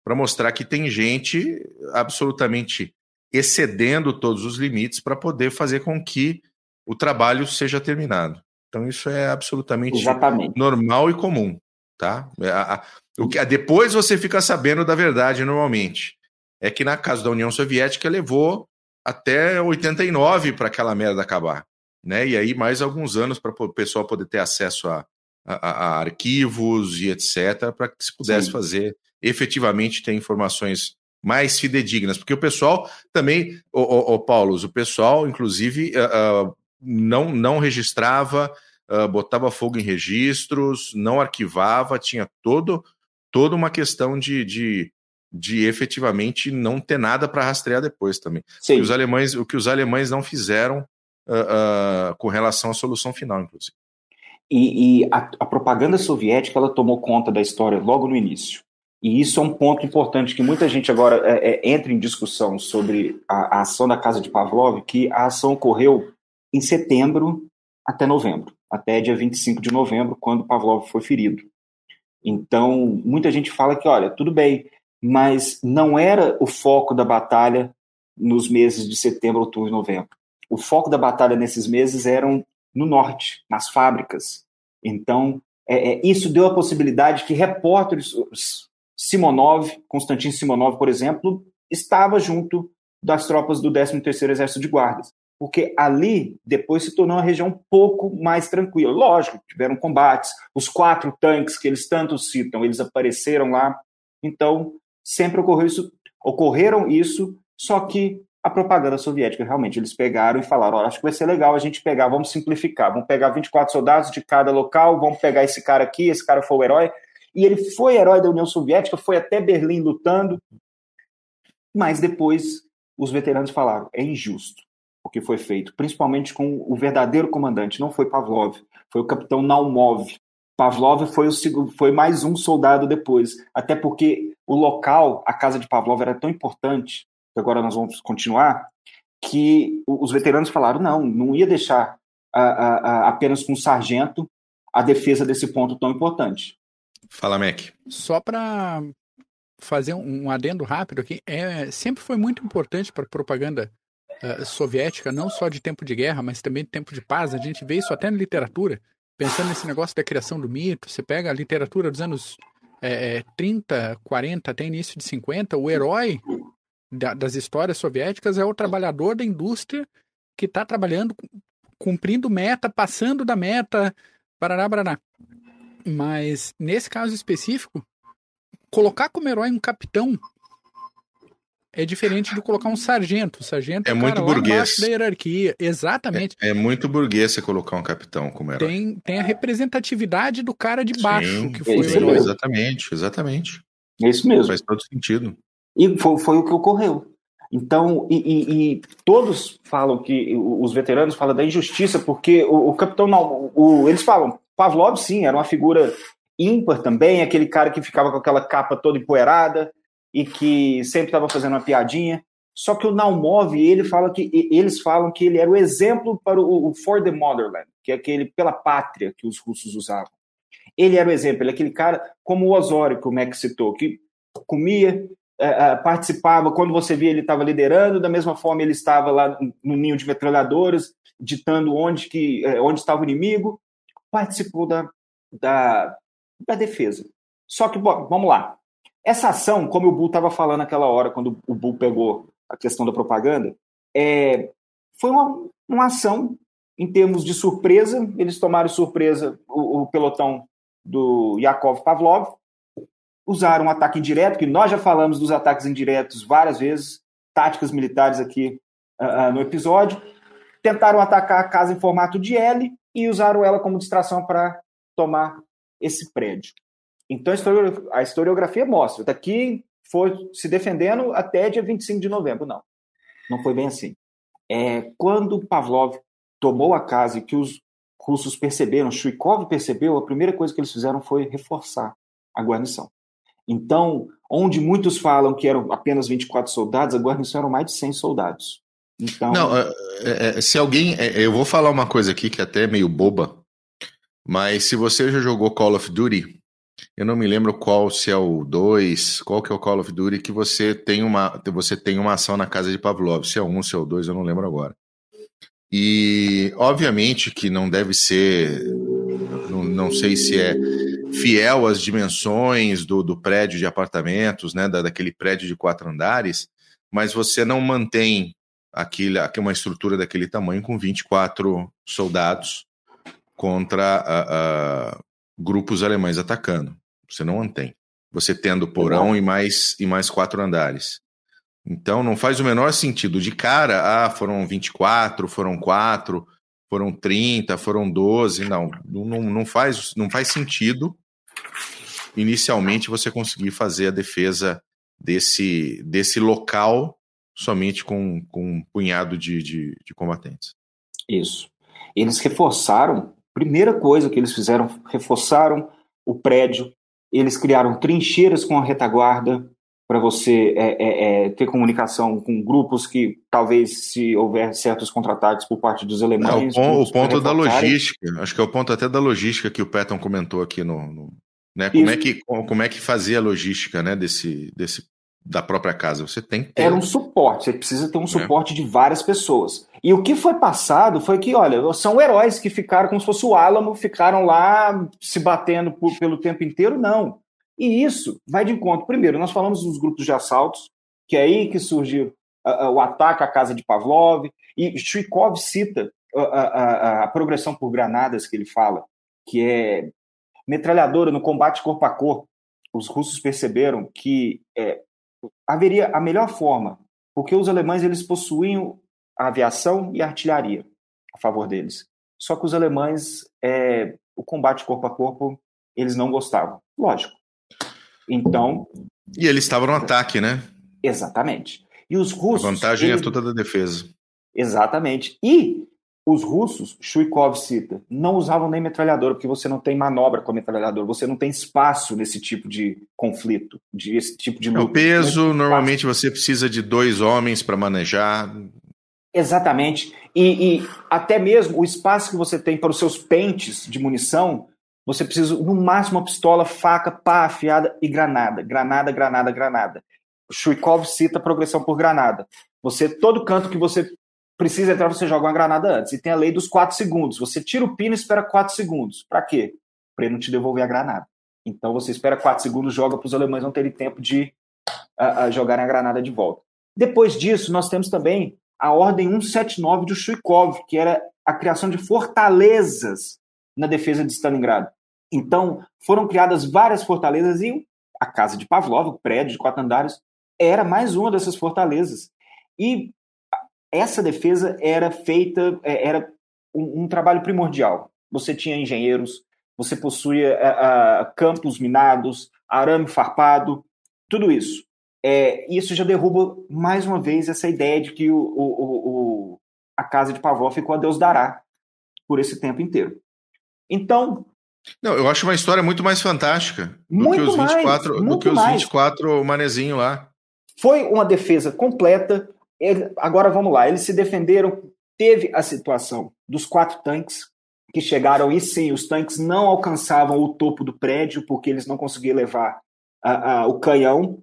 para mostrar que tem gente absolutamente excedendo todos os limites para poder fazer com que o trabalho seja terminado. Então isso é absolutamente Exatamente. normal e comum, tá? É, a, a, o que, depois você fica sabendo da verdade normalmente. É que na casa da União Soviética levou até 89 para aquela merda acabar, né? E aí mais alguns anos para o pessoal poder ter acesso a, a, a arquivos e etc, para que se pudesse Sim. fazer efetivamente ter informações mais fidedignas, porque o pessoal também, o, o, o Paulo, o pessoal, inclusive, uh, uh, não, não registrava uh, botava fogo em registros, não arquivava, tinha todo, toda uma questão de, de, de efetivamente não ter nada para rastrear depois também. Sim. O que os alemães, o que os alemães não fizeram uh, uh, com relação à solução final, inclusive. E, e a, a, propaganda soviética ela tomou conta da história logo no início. E isso é um ponto importante que muita gente agora é, é, entra em discussão sobre a, a, ação da casa de Pavlov, que a ação ocorreu em setembro até novembro, até dia 25 de novembro, quando Pavlov foi ferido. Então, muita gente fala que, olha, tudo bem, mas não era o foco da batalha nos meses de setembro, outubro e novembro. O foco da batalha nesses meses eram no norte, nas fábricas. Então, é, é, isso deu a possibilidade que repórteres, Simonov, Konstantin Simonov, por exemplo, estava junto das tropas do 13º Exército de Guardas, porque ali depois se tornou uma região um pouco mais tranquila. Lógico, tiveram combates, os quatro tanques que eles tanto citam, eles apareceram lá. Então, sempre ocorreu isso, ocorreram isso, só que a propaganda soviética, realmente, eles pegaram e falaram, acho que vai ser legal a gente pegar, vamos simplificar, vamos pegar 24 soldados de cada local, vamos pegar esse cara aqui, esse cara foi o herói, e ele foi herói da União Soviética, foi até Berlim lutando, mas depois os veteranos falaram, é injusto que foi feito, principalmente com o verdadeiro comandante, não foi Pavlov, foi o capitão Naumov. Pavlov foi, o, foi mais um soldado depois, até porque o local, a casa de Pavlov era tão importante, que agora nós vamos continuar, que os veteranos falaram, não, não ia deixar a, a, a, apenas com o sargento a defesa desse ponto tão importante. Fala, Mac. Só para fazer um adendo rápido aqui, é, sempre foi muito importante para a propaganda uh, soviética, não só de tempo de guerra, mas também de tempo de paz. A gente vê isso até na literatura, pensando nesse negócio da criação do mito. Você pega a literatura dos anos é, 30, 40, até início de 50, o herói da, das histórias soviéticas é o trabalhador da indústria que está trabalhando, cumprindo meta, passando da meta, parará, parará. Mas nesse caso específico, colocar como herói um capitão é diferente de colocar um sargento. O sargento é, é muito burguês da hierarquia. Exatamente. É, é, muito burguês você colocar um capitão como herói. Tem, tem a representatividade do cara de baixo Sim, que foi o herói. Exatamente, exatamente. É isso mesmo. Faz todo sentido. E foi, foi o que ocorreu. Então, e, e, e, todos falam que, os veteranos falam da injustiça, porque o, o capitão, não, o, eles falam, Pavlov, sim, era uma figura ímpar também, aquele cara que ficava com aquela capa toda empoeirada e que sempre estava fazendo uma piadinha. Só que o Naumov, ele fala que eles falam que ele era o exemplo para o, o For the Motherland, que é aquele pela pátria que os russos usavam. Ele era o exemplo, ele é aquele cara como o Osório que o Mac citou, que comia, é, é, participava, quando você via ele estava liderando, da mesma forma ele estava lá no ninho de metralhadoras, ditando onde, que, é, onde estava o inimigo, participou da, da, da defesa. Só que, bom, vamos lá. Essa ação, como o Bull estava falando naquela hora, quando o Bull pegou a questão da propaganda, é, foi uma, uma ação em termos de surpresa. Eles tomaram surpresa o, o pelotão do Yakov Pavlov, usaram um ataque indireto, que nós já falamos dos ataques indiretos várias vezes, táticas militares aqui uh, no episódio. Tentaram atacar a casa em formato de L e usaram ela como distração para tomar esse prédio. Então a historiografia mostra, daqui foi se defendendo até dia 25 de novembro. Não, não foi bem assim. É, quando Pavlov tomou a casa e que os russos perceberam, Chuikov percebeu, a primeira coisa que eles fizeram foi reforçar a guarnição. Então, onde muitos falam que eram apenas 24 soldados, a guarnição eram mais de 100 soldados. Então... Não, é, é, é, se alguém. eu vou falar uma coisa aqui que é até meio boba, mas se você já jogou Call of Duty, eu não me lembro qual, se é o 2, qual que é o Call of Duty, que você tem uma, você tem uma ação na casa de Pavlov. Se é um, se é o 2, eu não lembro agora. E, obviamente, que não deve ser. Não, não sei se é fiel às dimensões do, do prédio de apartamentos, né, da, daquele prédio de quatro andares, mas você não mantém aquele, uma estrutura daquele tamanho com 24 soldados contra a, a, grupos alemães atacando. Você não mantém. Você tendo porão e mais, e mais quatro andares. Então não faz o menor sentido. De cara, ah, foram 24, foram quatro, foram 30, foram 12. Não, não, não, faz, não faz sentido inicialmente você conseguir fazer a defesa desse, desse local somente com, com um punhado de, de, de combatentes. Isso. Eles reforçaram, primeira coisa que eles fizeram, reforçaram o prédio, eles criaram trincheiras com a retaguarda para você é, é, é, ter comunicação com grupos que talvez se houver certos contra-ataques por parte dos alemães. É, o, o ponto da logística, acho que é o ponto até da logística que o Patton comentou aqui no, no né? Como é que como é que fazia a logística, né, desse desse da própria casa? Você tem que ter... Era um suporte, você precisa ter um é. suporte é. de várias pessoas. E o que foi passado foi que, olha, são heróis que ficaram como se fosse o Álamo, ficaram lá se batendo por, pelo tempo inteiro, não. E isso vai de encontro. Primeiro, nós falamos dos grupos de assaltos, que é aí que surgiu uh, uh, o ataque à casa de Pavlov, e Chuikov cita uh, a progressão por granadas que ele fala, que é metralhadora no combate corpo a corpo, os russos perceberam que é, haveria a melhor forma, porque os alemães eles possuíam a aviação e a artilharia a favor deles. Só que os alemães, é, o combate corpo a corpo, eles não gostavam. Lógico. Então. E eles estavam no ataque, né? Exatamente. E os russos. A vantagem é toda da defesa. Exatamente. E os russos, Chuikov cita, não usavam nem metralhadora, porque você não tem manobra com a metralhadora, você não tem espaço nesse tipo de conflito, de esse tipo de luta. É o peso, normalmente você precisa de dois homens para manejar. Exatamente. E, e, até mesmo o espaço que você tem para os seus pentes de munição, você precisa, no máximo, uma pistola, faca, pá, afiada e granada. Granada, granada, granada. Chuikov cita progressão por granada. Você, todo canto que você precisa entrar, você joga uma granada antes. E tem a lei dos 4 segundos. Você tira o pino e espera 4 segundos. Para quê? Para ele não te devolver a granada. Então você espera 4 segundos, joga para os alemães não terem tempo de uh, uh, jogarem a granada de volta. Depois disso, nós temos também a Ordem 179 de Chuikov, que era a criação de fortalezas na defesa de Stalingrado. Então, foram criadas várias fortalezas e a casa de Pavlov, o prédio de quatro andares, era mais uma dessas fortalezas. E essa defesa era feita, é, era um, um trabalho primordial. Você tinha engenheiros, você possuía uh, campos minados, arame farpado, tudo isso. É, isso já derruba mais uma vez essa ideia de que o, o, o, a casa de Pavó ficou a Deus dará por esse tempo inteiro. Então. Não, eu acho uma história muito mais fantástica do que os 24, mais, do que os 24 manezinho lá. Foi uma defesa completa, ele, agora vamos lá, eles se defenderam. Teve a situação dos quatro tanques que chegaram, e sim, os tanques não alcançavam o topo do prédio porque eles não conseguiam levar o canhão.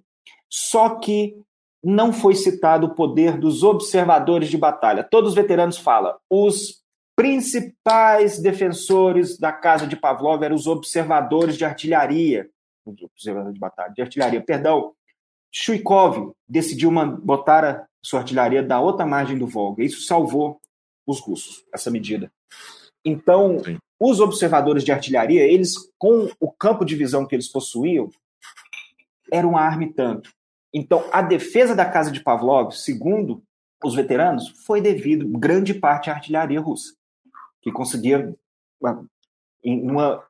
Só que não foi citado o poder dos observadores de batalha. Todos os veteranos falam, os principais defensores da casa de Pavlov eram os observadores de artilharia, observadores de batalha, de artilharia, perdão. Chuikov decidiu botar a sua artilharia da outra margem do Volga. Isso salvou os russos, essa medida. Então, Sim. os observadores de artilharia, eles, com o campo de visão que eles possuíam, era uma arma e tanto. Então, a defesa da casa de Pavlov, segundo os veteranos, foi devido grande parte à artilharia russa, que conseguia em uma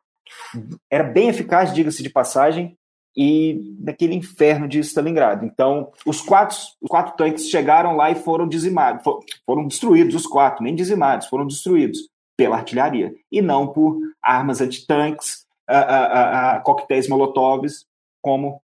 era bem eficaz, diga-se de passagem, e daquele inferno de Stalingrado. Então, os quatro, os quatro tanques chegaram lá e foram dizimados, foram destruídos, os quatro, nem dizimados, foram destruídos pela artilharia, e não por armas antitanques, uh, uh, uh, coquetéis molotovs, como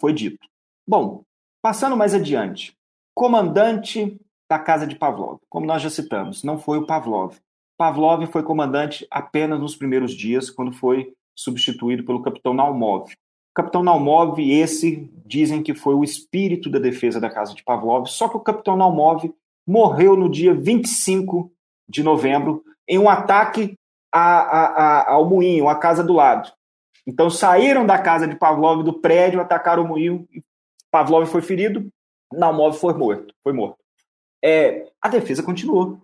foi dito. Bom, passando mais adiante, comandante da casa de Pavlov, como nós já citamos, não foi o Pavlov. Pavlov foi comandante apenas nos primeiros dias, quando foi substituído pelo capitão Naumov. Capitão Naumov, esse dizem que foi o espírito da defesa da casa de Pavlov, só que o Capitão Naumov morreu no dia 25 de novembro em um ataque a, a, a, ao moinho, à casa do lado. Então saíram da casa de Pavlov do prédio, atacaram o moinho, Pavlov foi ferido, Naumov foi morto. Foi morto. É, a defesa continuou.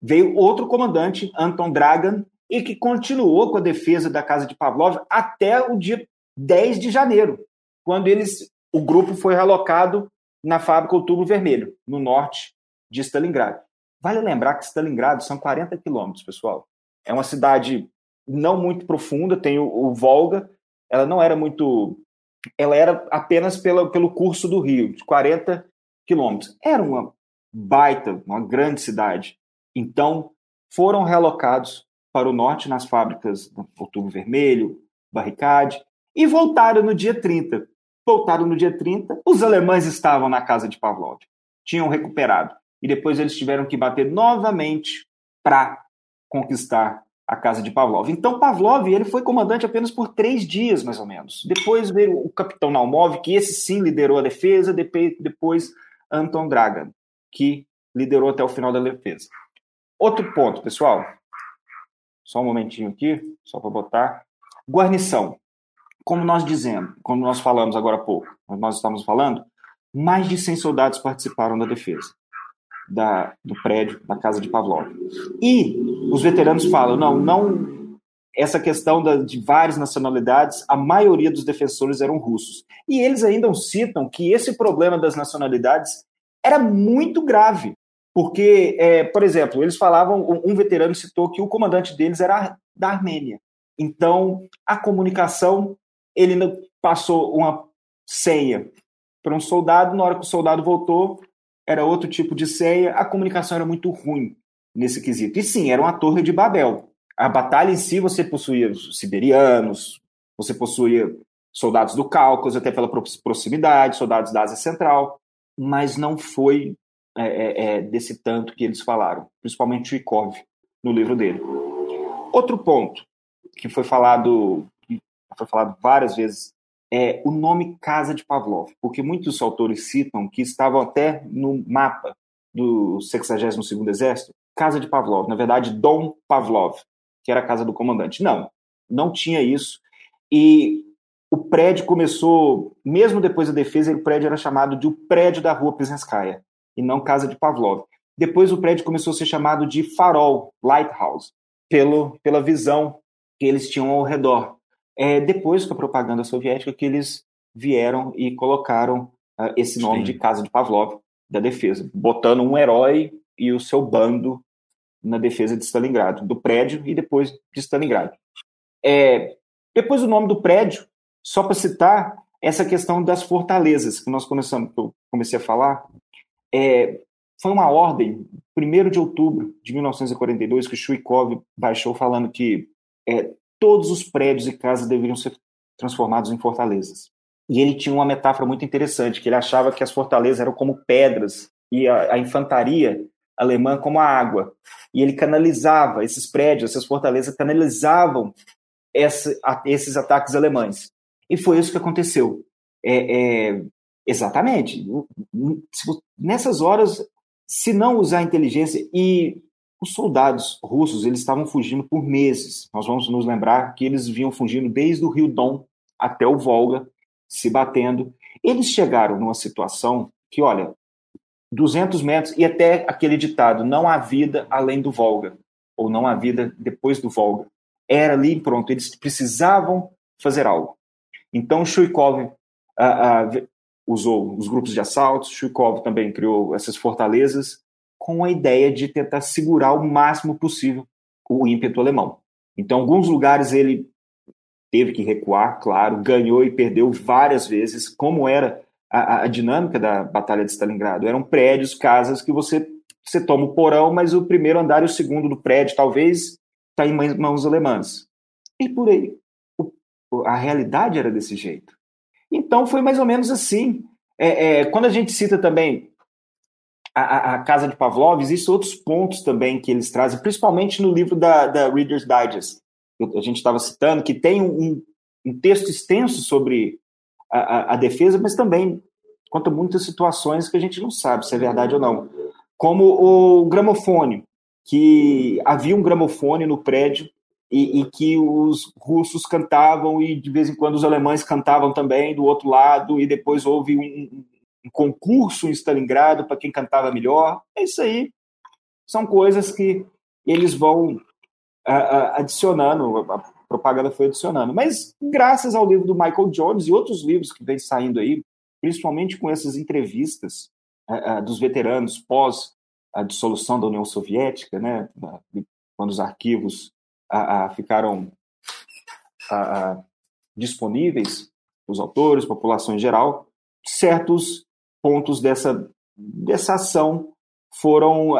Veio outro comandante, Anton Dragan, e que continuou com a defesa da casa de Pavlov até o dia 10 de janeiro, quando eles, o grupo foi relocado na fábrica Outubro Vermelho, no norte de Stalingrado. Vale lembrar que Stalingrado são 40 quilômetros, pessoal. É uma cidade não muito profunda, tem o, o, Volga, ela não era muito. Ela era apenas pela, pelo curso do rio, de 40 quilômetros. Era uma baita, uma grande cidade. Então, foram relocados para o norte nas fábricas Outubro Vermelho, Barricade, e voltaram no dia 30. Voltaram no dia 30, os alemães estavam na casa de Pavlov, tinham recuperado. E depois eles tiveram que bater novamente para conquistar a casa de Pavlov. Então, Pavlov ele foi comandante apenas por três dias, mais ou menos. Depois veio o capitão Naumov, que esse sim liderou a defesa, depois Anton Dragan, que liderou até o final da defesa. Outro ponto, pessoal. Só um momentinho aqui, só para botar. Guarnição. Como nós dizemos, como nós falamos agora há pouco, nós estamos falando, mais de 100 soldados participaram da defesa da, do prédio da casa de Pavlov. E os veteranos falam, não, não essa questão da, de várias nacionalidades, a maioria dos defensores eram russos. E eles ainda citam que esse problema das nacionalidades era muito grave, porque, é, por exemplo, eles falavam, um veterano citou que o comandante deles era da Armênia. Então, a comunicação, ele passou uma senha para um soldado, na hora que o soldado voltou, era outro tipo de ceia, a comunicação era muito ruim nesse quesito. E sim, era uma torre de Babel. A batalha em si, você possuía os siberianos, você possuía soldados do Cáucaso, até pela proximidade, soldados da Ásia Central, mas não foi é, é, é desse tanto que eles falaram, principalmente Chikov, no livro dele. Outro ponto que foi falado, foi falado várias vezes é o nome Casa de Pavlov, porque muitos autores citam que estavam até no mapa do 62º Exército, Casa de Pavlov, na verdade, Dom Pavlov, que era a casa do comandante. Não, não tinha isso. E o prédio começou, mesmo depois da defesa, o prédio era chamado de o prédio da Rua Pisenskaya, e não Casa de Pavlov. Depois o prédio começou a ser chamado de Farol, Lighthouse, pelo, pela visão que eles tinham ao redor é, depois com a propaganda soviética que eles vieram e colocaram uh, esse nome Sim. de Casa de Pavlov da defesa, botando um herói e o seu bando na defesa de Stalingrado, do prédio e depois de Stalingrado. É, depois o nome do prédio, só para citar essa questão das fortalezas que nós começamos, que eu comecei a falar, é, foi uma ordem, 1 de outubro de 1942, que Chuikov baixou falando que é, todos os prédios e casas deveriam ser transformados em fortalezas. E ele tinha uma metáfora muito interessante, que ele achava que as fortalezas eram como pedras e a, a infantaria alemã como a água. E ele canalizava esses prédios, essas fortalezas canalizavam essa, a, esses ataques alemães. E foi isso que aconteceu. É, é, exatamente. Nessas horas, se não usar inteligência e os soldados russos eles estavam fugindo por meses. Nós vamos nos lembrar que eles vinham fugindo desde o Rio Don até o Volga, se batendo. Eles chegaram numa situação que, olha, 200 metros e até aquele ditado: não há vida além do Volga, ou não há vida depois do Volga. Era ali pronto, eles precisavam fazer algo. Então, Chuikov uh, uh, usou os grupos de assaltos, Chuikov também criou essas fortalezas com a ideia de tentar segurar o máximo possível o ímpeto alemão. Então, alguns lugares ele teve que recuar, claro, ganhou e perdeu várias vezes, como era a, a dinâmica da Batalha de Stalingrado. Eram prédios, casas que você, você toma o porão, mas o primeiro andar e o segundo do prédio talvez está em mãos alemãs. E por aí. O, a realidade era desse jeito. Então foi mais ou menos assim. É, é, quando a gente cita também a, a, casa de Pavlov, existem outros pontos também que eles trazem, principalmente no livro da, da Reader's Digest, que a gente estava citando, que tem um, um texto extenso sobre a, a, defesa, mas também conta muitas situações que a gente não sabe se é verdade ou não. Como o gramofone, que havia um gramofone no prédio e, e, que os russos cantavam e de vez em quando os alemães cantavam também do outro lado e depois houve um, um concurso em Stalingrado para quem cantava melhor. É isso aí. São coisas que eles vão adicionando, a propaganda foi adicionando. Mas graças ao livro do Michael Jones e outros livros que vem saindo aí, principalmente com essas entrevistas dos veteranos pós a dissolução da União Soviética, né, quando os arquivos a, a, ficaram a, disponíveis, os autores, população em geral, certos pontos dessa, dessa ação foram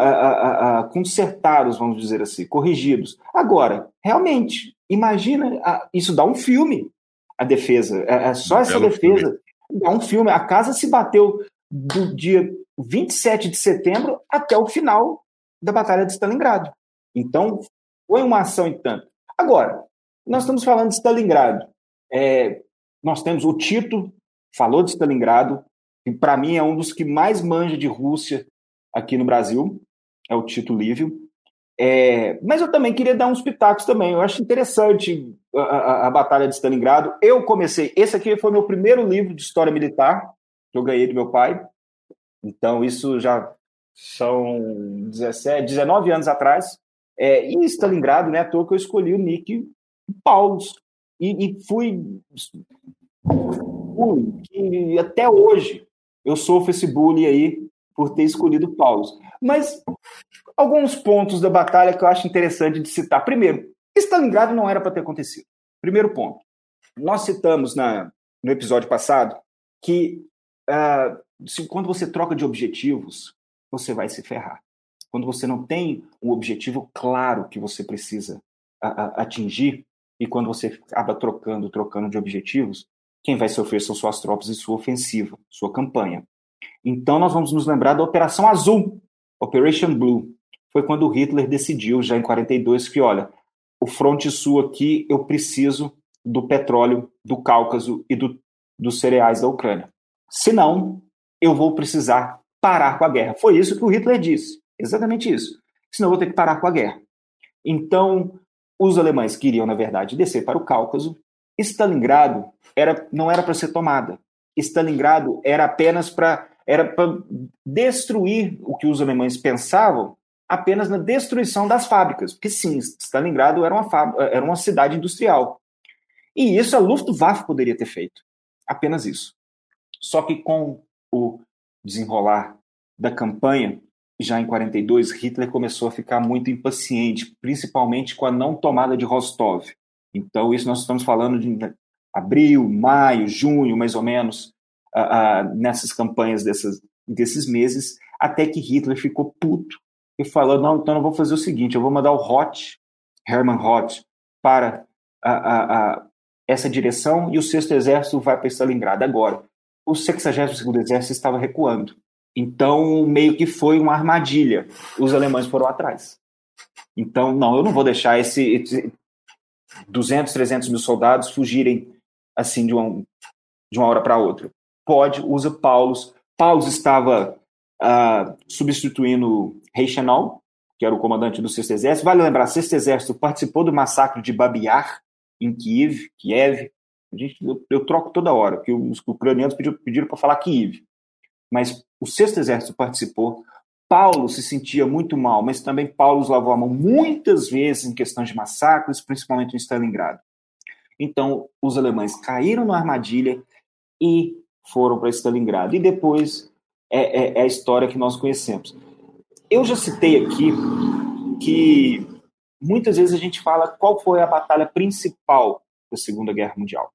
consertados, vamos dizer assim, corrigidos. Agora, realmente, imagina, isso dá um filme, a defesa, é, é só essa defesa filme. dá um filme. A casa se bateu do dia 27 de setembro até o final da Batalha de Stalingrado. Então, foi uma ação em tanto. Agora, nós estamos falando de Stalingrado. É, nós temos o Tito, falou de Stalingrado, que para mim é um dos que mais manja de Rússia aqui no Brasil, é o Tito Lívio. É, mas eu também queria dar uns pitacos também. Eu acho interessante a, a, a, Batalha de Stalingrado. Eu comecei, esse aqui foi meu primeiro livro de história militar, que eu ganhei do meu pai. Então, isso já são 17, 19 anos atrás. É, e Stalingrado, né, à toa que eu escolhi o Nick Paulos. E, e fui, fui até hoje eu sofro esse bullying aí por ter escolhido Paulos. Mas alguns pontos da batalha que eu acho interessante de citar. Primeiro, Stalingrado não era para ter acontecido. Primeiro ponto. Nós citamos na, no episódio passado que uh, se, quando você troca de objetivos, você vai se ferrar. Quando você não tem um objetivo claro que você precisa a, a, atingir, e quando você acaba trocando, trocando de objetivos, quem vai sofrer são suas tropas e sua ofensiva, sua campanha. Então nós vamos nos lembrar da Operação Azul, Operation Blue. Foi quando Hitler decidiu, já em 42, que olha, o fronte sul aqui eu preciso do petróleo do Cáucaso e do, dos cereais da Ucrânia. Senão, eu vou precisar parar com a guerra. Foi isso que o Hitler disse. Exatamente isso. Senão eu vou ter que parar com a guerra. Então, os alemães queriam, na verdade, descer para o Cáucaso. Stalingrado era, não era para ser tomada. Stalingrado era apenas para era para destruir o que os alemães pensavam apenas na destruição das fábricas, porque sim, Stalingrado era uma, era uma cidade industrial. E isso a Luftwaffe poderia ter feito. Apenas isso. Só que com o desenrolar da campanha, já em 42, Hitler começou a ficar muito impaciente, principalmente com a não tomada de Rostov. Então, isso nós estamos falando de abril, maio, junho, mais ou menos, uh, uh, nessas campanhas dessas, desses meses, até que Hitler ficou puto e falou: não, então eu vou fazer o seguinte, eu vou mandar o Roth, Hermann Roth, para uh, essa direção e o sexto exército vai para Stalingrado. Agora, o 62 exército estava recuando. Então, meio que foi uma armadilha. Os alemães foram atrás. Então, não, eu não vou deixar esse, esse 200, 300 mil soldados fugirem assim de uma, de uma hora para outra. Pode, usa Paulus. Paulus estava uh, substituindo Reichenau, que era o comandante do Sexto Exército. Vale lembrar, Sexto Exército participou do massacre de Babiar, em Kiev, Kiev. A gente, eu, eu troco toda hora, porque os ucranianos pediram, pediram para falar Kiev. Mas o Sexto Exército participou. Paulo se sentia muito mal, mas também Paulo lavou a mão muitas vezes em questões de massacres, principalmente em Stalingrado. Então, os alemães caíram na armadilha e foram para Stalingrado. E depois é, é, é, a história que nós conhecemos. Eu já citei aqui que muitas vezes a gente fala qual foi a batalha principal da Segunda Guerra Mundial.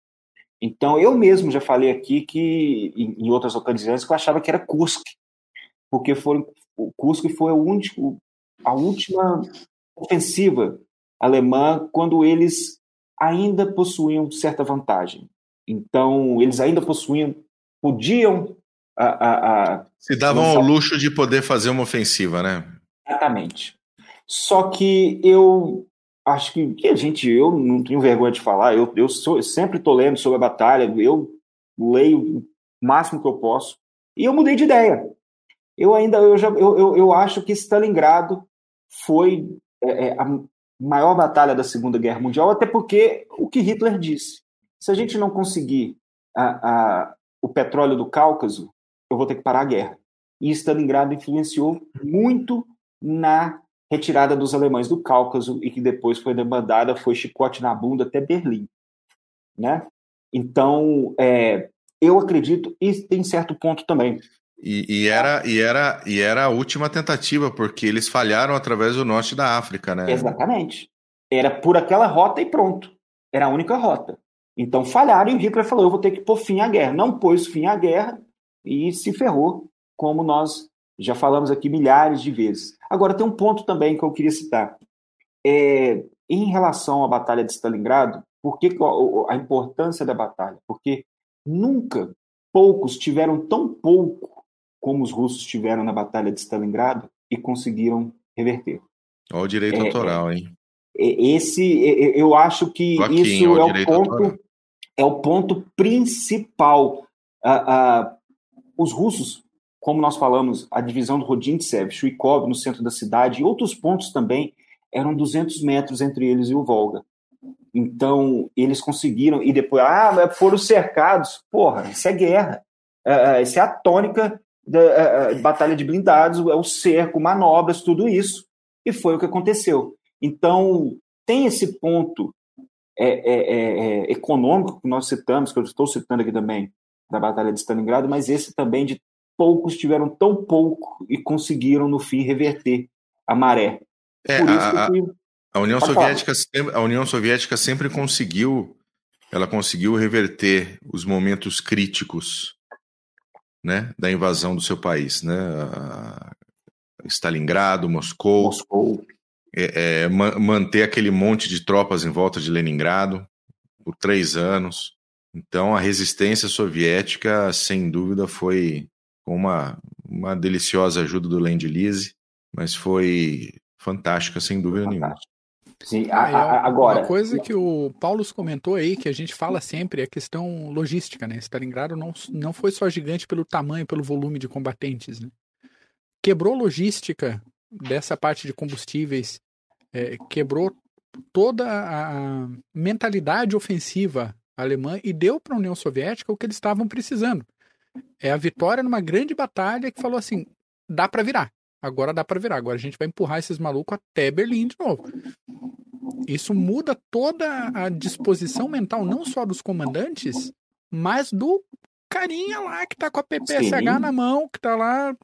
Então, eu mesmo já falei aqui que, em, em outras ocasiões, que eu achava que era Kursk, porque foi, o Kursk foi o único, a última ofensiva alemã quando eles ainda possuíam certa vantagem. Então, eles ainda possuíam, podiam. A, a, a Se davam ao luxo de poder fazer uma ofensiva, né? Exatamente. Só que eu acho que, que a gente, eu não tenho vergonha de falar, eu, eu, sou, eu sempre estou lendo sobre a batalha, eu leio o máximo que eu posso, e eu mudei de ideia. Eu ainda, eu, já, eu, eu, eu acho que Stalingrado foi é, é, a maior batalha da Segunda Guerra Mundial, até porque o que Hitler disse, se a gente não conseguir a, a, o petróleo do Cáucaso, eu vou ter que parar a guerra. E Stalingrado influenciou muito na retirada dos alemães do Cáucaso e que depois foi demandada, foi chicote na bunda até Berlim, né? Então, é, eu acredito, e tem certo ponto também, E, e, era, e, era, e era a última tentativa, porque eles falharam através do norte da África, né? Exatamente. Era por aquela rota e pronto. Era a única rota. Então falharam e o Hitler falou: eu vou ter que pôr fim à guerra. Não pôs fim à guerra e se ferrou, como nós já falamos aqui milhares de vezes. Agora, tem um ponto também que eu queria citar. É, em relação à Batalha de Stalingrado, por que a importância da batalha? Porque nunca poucos tiveram tão pouco como os russos tiveram na Batalha de Stalingrado e conseguiram reverter. Olha o direito é, autoral, hein? É, esse, eu acho que isso é o ponto, autoral. é o ponto principal. Uh, uh, os russos, como nós falamos, a divisão do Rodintsev, Chuikov no centro da cidade e outros pontos também, eram 200 metros entre eles e o Volga. Então, eles conseguiram, e depois, ah, foram cercados. Porra, isso é guerra. Uh, isso é a tônica da batalha de blindados, é o cerco, manobras, tudo isso. E foi o que aconteceu. Então, tem esse ponto é, é, é, é, econômico que nós citamos, que eu estou citando aqui também, da Batalha de Stalingrado, mas esse também de poucos tiveram tão pouco e conseguiram, no fim, reverter a maré. É, a, que... a, União Soviética, sempre, a União Soviética sempre conseguiu, ela conseguiu reverter os momentos críticos né, da invasão do seu país, né? Stalingrado, Moscou, Moscou é, é, manter aquele monte de tropas em volta de Leningrado por três anos. Então, a resistência soviética, sem dúvida, foi com uma, uma deliciosa ajuda do Land Lease, mas foi fantástica, sem dúvida nenhuma. Sim, a, a, agora. Uma coisa que o Paulo comentou aí, que a gente fala sempre, é a questão logística, né? Stalingrado não, não foi só gigante pelo tamanho, pelo volume de combatentes, né? Quebrou logística dessa parte de combustíveis, é, quebrou toda a mentalidade ofensiva alemã e deu para a União Soviética o que eles estavam precisando. É a vitória numa grande batalha que falou assim: dá para virar. Agora dá para virar. Agora a gente vai empurrar esses malucos até Berlim de novo. Isso muda toda a disposição mental, não só dos comandantes, mas do carinha lá que tá com a PPSH Sim. na mão, que tá lá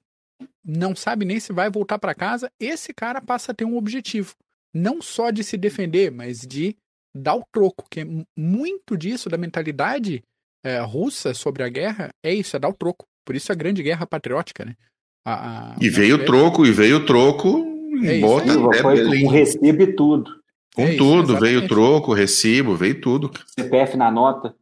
não sabe nem se vai voltar para casa, esse cara passa a ter um objetivo. Não só de se defender, mas de dar o troco. Que muito disso da mentalidade é, russa sobre a guerra é isso, é dar o troco. Por isso a grande guerra patriótica, né? A, a, e veio o troco, e veio o troco, é bota isso, até foi Belém. Com recibo e tudo. Com é tudo, isso, veio troco, recibo, veio tudo. CPF na nota.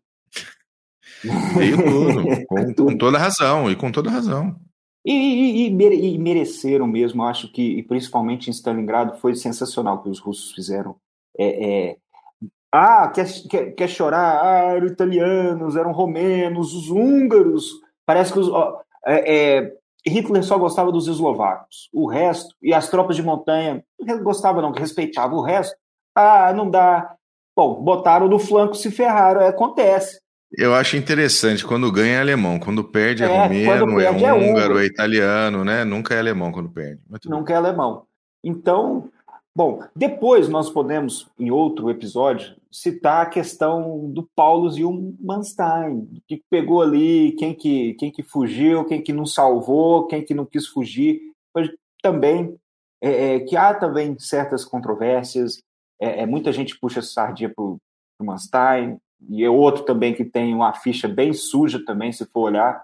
Veio tudo, (laughs) com, com toda razão, e com toda razão. E, e, e, e, mereceram mesmo, acho que, e principalmente em Stalingrado, foi sensacional o que os russos fizeram. É, é, ah, quer, quer, quer chorar? Ah, eram italianos, eram romenos, os húngaros. Parece que os, ó, é, é, Hitler só gostava dos eslovacos. O resto, e as tropas de montanha, gostava não, respeitava o resto. Ah, não dá. Bom, botaram no flanco, se ferraram, acontece. Eu acho interessante, quando ganha é alemão, quando perde é, é romeno, é, é húngaro, é italiano, né? Nunca é alemão quando perde. Nunca é alemão. Então, bom, depois nós podemos, em outro episódio, citar a questão do Paulus e o Manstein, que pegou ali, quem que, quem que fugiu, quem que não salvou, quem que não quis fugir. Mas também, é, é, que há também certas controvérsias, é, é muita gente puxa sardinha para o Manstein, e é outro também que tem uma ficha bem suja também, se for olhar.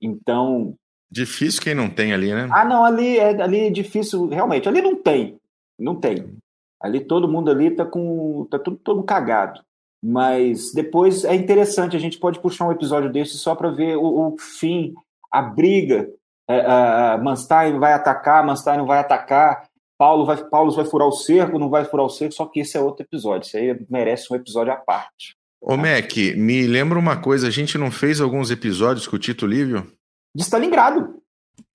Então. Difícil quem não tem ali, né? Ah, não, ali é, ali é difícil, realmente. Ali não tem. Não tem. Ali todo mundo ali tá com. tá tudo todo cagado. Mas depois é interessante, a gente pode puxar um episódio desse só para ver o, o, fim, a briga. É, Manstein vai atacar, Manstein não vai atacar, Paulo vai, Paulo vai furar o cerco, não vai furar o cerco, só que esse é outro episódio. Isso aí merece um episódio à parte. Ô, Mac, me lembra uma coisa, a gente não fez alguns episódios com o Tito Livio? De Stalingrado.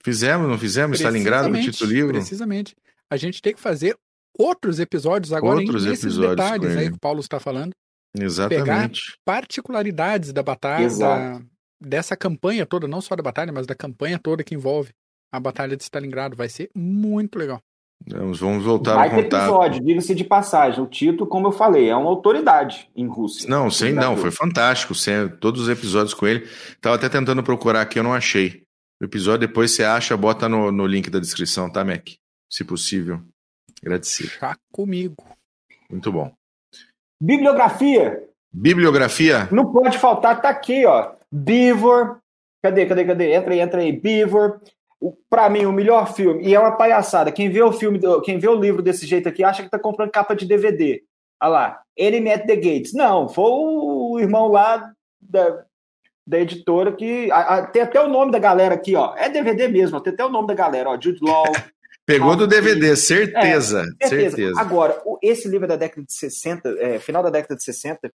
Fizemos, não fizemos? Stalingrado com o Tito Livio? Precisamente. A gente tem que fazer outros episódios agora outros nesses episódios detalhes aí que o Paulo está falando. Exatamente. Pegar particularidades da batalha, da, dessa campanha toda, não só da batalha, mas da campanha toda que envolve a Batalha de Stalingrado. Vai ser muito legal. Vamos, vamos voltar Vai a contar. episódio, diga-se de passagem. O Tito, como eu falei, é uma autoridade em Rússia. Não, sem não, foi fantástico. Sem, todos os episódios com ele. Tava até tentando procurar aqui, eu não achei. O episódio depois você acha, bota no, no link da descrição, tá, Mac? Se possível. Agradecido. Chá comigo. Muito bom. Bibliografia. Bibliografia? Não pode faltar, tá aqui, ó. Beaver. Cadê, cadê, cadê? Entra aí, entra aí. Beaver. Para mim, o melhor filme, e é uma palhaçada. Quem vê o filme, quem vê o livro desse jeito aqui, acha que tá comprando capa de DVD. Olha lá, Enemy at the Gates. Não, foi o irmão lá da, da editora que. A, a, tem até o nome da galera aqui, ó. É DVD mesmo, tem até o nome da galera, ó. Jude Law. (laughs) Pegou do DVD, certeza, é, certeza, certeza. Agora, esse livro é da década de 60, é, final da década de 60,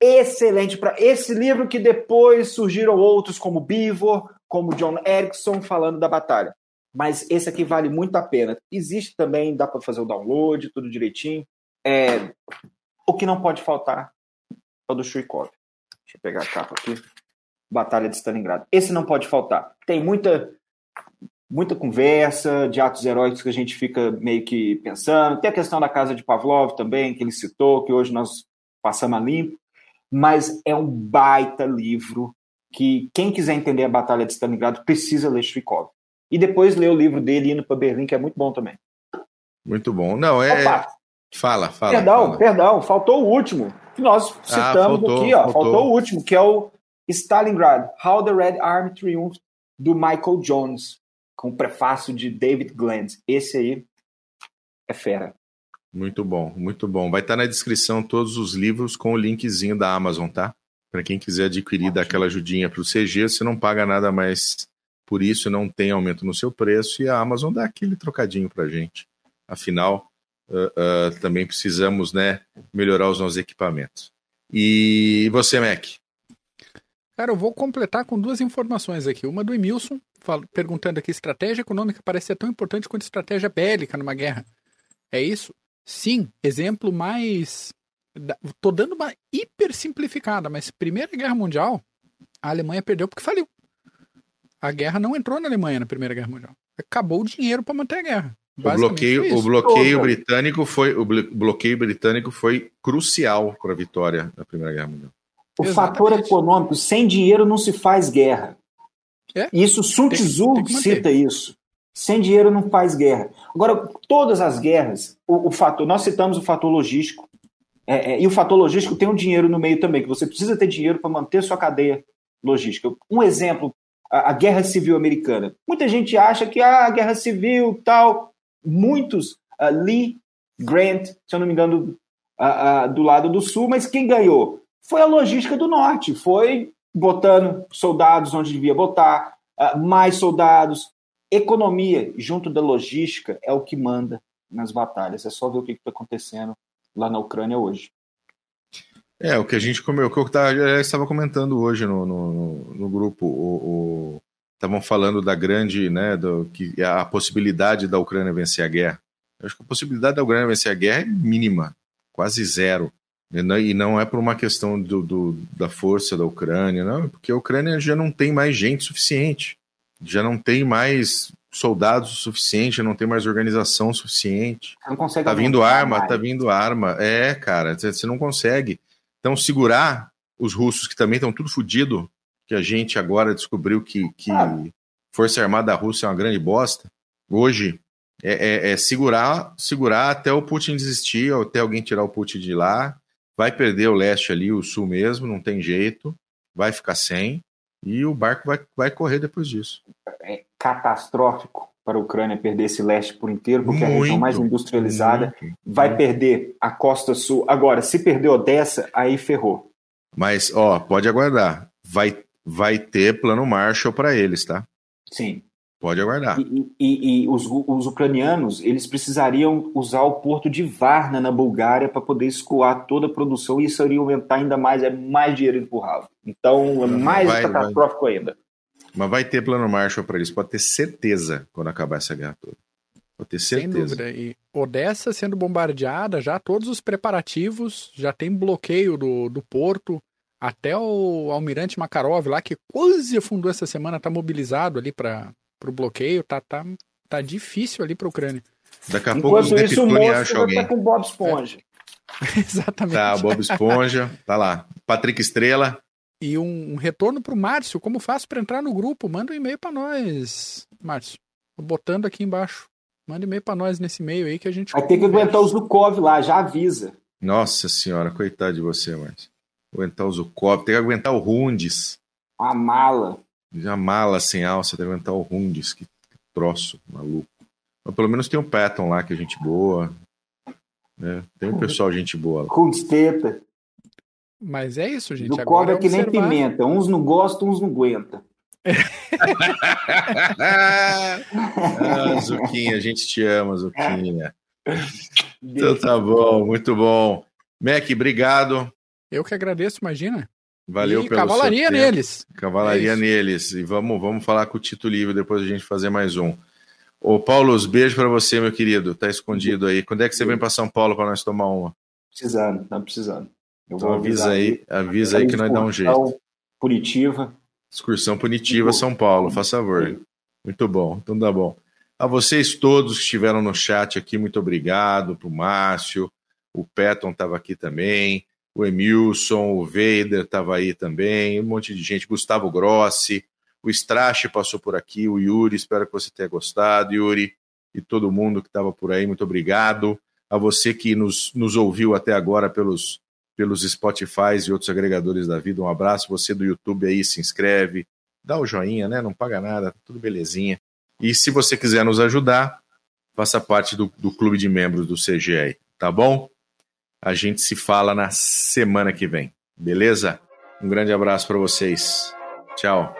excelente para esse livro que depois surgiram outros como Beaver, como John Erickson falando da batalha. Mas esse aqui vale muito a pena. Existe também, dá para fazer o download, tudo direitinho. É, o que não pode faltar é o do Shuikov. Deixa eu pegar a capa aqui. Batalha de Stalingrado. Esse não pode faltar. Tem muita muita conversa de atos heróicos que a gente fica meio que pensando. Tem a questão da casa de Pavlov também, que ele citou, que hoje nós passamos a limpo. Mas é um baita livro que quem quiser entender a Batalha de Stalingrado precisa ler Shvikov. E depois ler o livro dele indo para Berlim, que é muito bom também. Muito bom. Não, é. Opa. Fala, fala. Perdão, fala. perdão, faltou o último. Que nós ah, citamos ah, faltou, aqui, ó. Faltou. faltou o último, que é o Stalingrad, How the Red Army Triumphed, do Michael Jones, com o prefácio de David Glenn. Esse aí é fera. Muito bom, muito bom. Vai estar na descrição todos os livros com o linkzinho da Amazon, tá? Para quem quiser adquirir Ótimo. daquela ajudinha para o CG, você não paga nada mais por isso, não tem aumento no seu preço e a Amazon dá aquele trocadinho para gente. Afinal, uh, uh, também precisamos né, melhorar os nossos equipamentos. E você, Mac? Cara, eu vou completar com duas informações aqui. Uma do Emilson, perguntando aqui: estratégia econômica parece ser tão importante quanto estratégia bélica numa guerra. É isso? Sim, exemplo mais Tô dando uma hiper simplificada, mas Primeira Guerra Mundial, a Alemanha perdeu porque faliu. A guerra não entrou na Alemanha na Primeira Guerra Mundial. Acabou o dinheiro para manter a guerra. O bloqueio, o bloqueio britânico foi o bloqueio britânico foi crucial para a vitória da Primeira Guerra Mundial. O Exatamente. fator econômico, sem dinheiro não se faz guerra. É? Isso Sun Tzu cita isso. Sem dinheiro não faz guerra. Agora, todas as guerras, o, o fator, nós citamos o fator logístico, é, é, e o fator logístico tem um dinheiro no meio também, que você precisa ter dinheiro para manter sua cadeia logística. Um exemplo, a, a, Guerra Civil Americana. Muita gente acha que ah, a Guerra Civil tal. Muitos, uh, Lee, Grant, se eu não me engano, uh, uh, do lado do sul, mas quem ganhou? Foi a logística do norte, foi botando soldados onde devia botar, mais soldados. Economia junto da logística é o que manda nas batalhas. É só ver o que está acontecendo lá na Ucrânia hoje. É, o que a gente comeu, o que eu estava comentando hoje no, no, no grupo, o, estavam falando da grande, né, do, que a possibilidade da Ucrânia vencer a guerra. Eu acho que a possibilidade da Ucrânia vencer a guerra é mínima, quase zero. E não é por uma questão do, do, da força da Ucrânia, não, porque a Ucrânia já não tem mais gente suficiente, já não tem mais soldados suficiente, não tem mais organização suficiente. Não consegue tá vindo arma, mais. tá vindo arma. É, cara, você não consegue. Então, segurar os russos que também estão tudo fodido, que a gente agora descobriu que, que ah. Força Armada da Rússia é uma grande bosta. Hoje é, é, é, segurar, segurar até o Putin desistir, ou até alguém tirar o Putin de lá. Vai perder o leste ali, o sul mesmo, não tem jeito. Vai ficar sem. E o barco vai, vai correr depois disso. É catastrófico para a Ucrânia perder esse leste por inteiro, porque muito, é a região mais industrializada muito, vai muito. perder a costa sul. Agora, se perder Odessa, aí ferrou. Mas, ó, pode aguardar. Vai, vai ter plano Marshall para eles, tá? Sim. Pode aguardar. E, e, e os, os, ucranianos, eles precisariam usar o porto de Varna, na Bulgária, para poder escoar toda a produção, e isso iria aumentar ainda mais, é mais dinheiro empurrado. Então, é mais vai, catastrófico vai. ainda. Mas vai ter plano Marshall para eles, pode ter certeza quando acabar essa guerra toda. Pode ter certeza. Sem dúvida. E Odessa sendo bombardeada, já todos os preparativos, já tem bloqueio do, do porto, até o almirante Makarov lá, que quase afundou essa semana, está mobilizado ali para pro bloqueio, tá, tá, tá difícil ali pra Ucrânia. Daqui a Enquanto pouco os isso, o acha alguém. Tá com Bob Esponja. É. (laughs) Exatamente. Tá, Bob Esponja, tá lá. Patrick Estrela. E um, um retorno para o Márcio, como faço para entrar no grupo? Manda um e-mail para nós, Márcio. Tô botando aqui embaixo. Manda um e-mail para nós nesse e-mail aí que a gente. Vai ter que aguentar os do Cove lá, já avisa. Nossa senhora, coitado de você, Márcio. Aguentar o Zukov, tem que aguentar o Rundes. A mala. Já mala sem alça, tem que aguentar o Rundes, que troço maluco. Mas pelo menos tem o Patton lá, que é gente boa. Né? Tem um pessoal gente boa lá. Rundes teta. Mas é isso, gente. Do Agora Cove é que nem observar- pimenta. Uns não gostam, uns não aguentam. (laughs) ah, Zuquinha, a gente te ama, Zuquinha. Então tá bom, muito bom. Mac, obrigado. Eu que agradeço, imagina. Valeu e pelo cavalaria seu tempo. neles. Cavalaria É neles. E vamos, vamos falar com o Tito Livre depois a gente fazer mais um. Ô, Paulo, os beijos pra você, meu querido. Tá escondido aí. Quando é que você vem pra São Paulo pra nós tomar uma? Precisando, tá precisando. Eu Então vou avisa aí, avisa aí que nós dá um jeito. Excursão Punitiva. Excursão punitiva São Paulo, faz favor. Muito bom, então tá bom. A vocês todos que estiveram no chat aqui, muito obrigado. Pro Márcio, o Patton estava aqui também, o Emilson, o Vader estava aí também, um monte de gente, Gustavo Grossi, o Strache passou por aqui, o Yuri, espero que você tenha gostado, Yuri, e todo mundo que estava por aí, muito obrigado. A você que nos, nos ouviu até agora pelos, pelos Spotify e outros agregadores da vida, um abraço. Você do YouTube aí, se inscreve, dá o joinha, né? Não paga nada, tudo belezinha. E se você quiser nos ajudar, faça parte do, do clube de membros do CG aí, tá bom? A gente se fala na semana que vem, beleza? Um grande abraço para vocês. Tchau.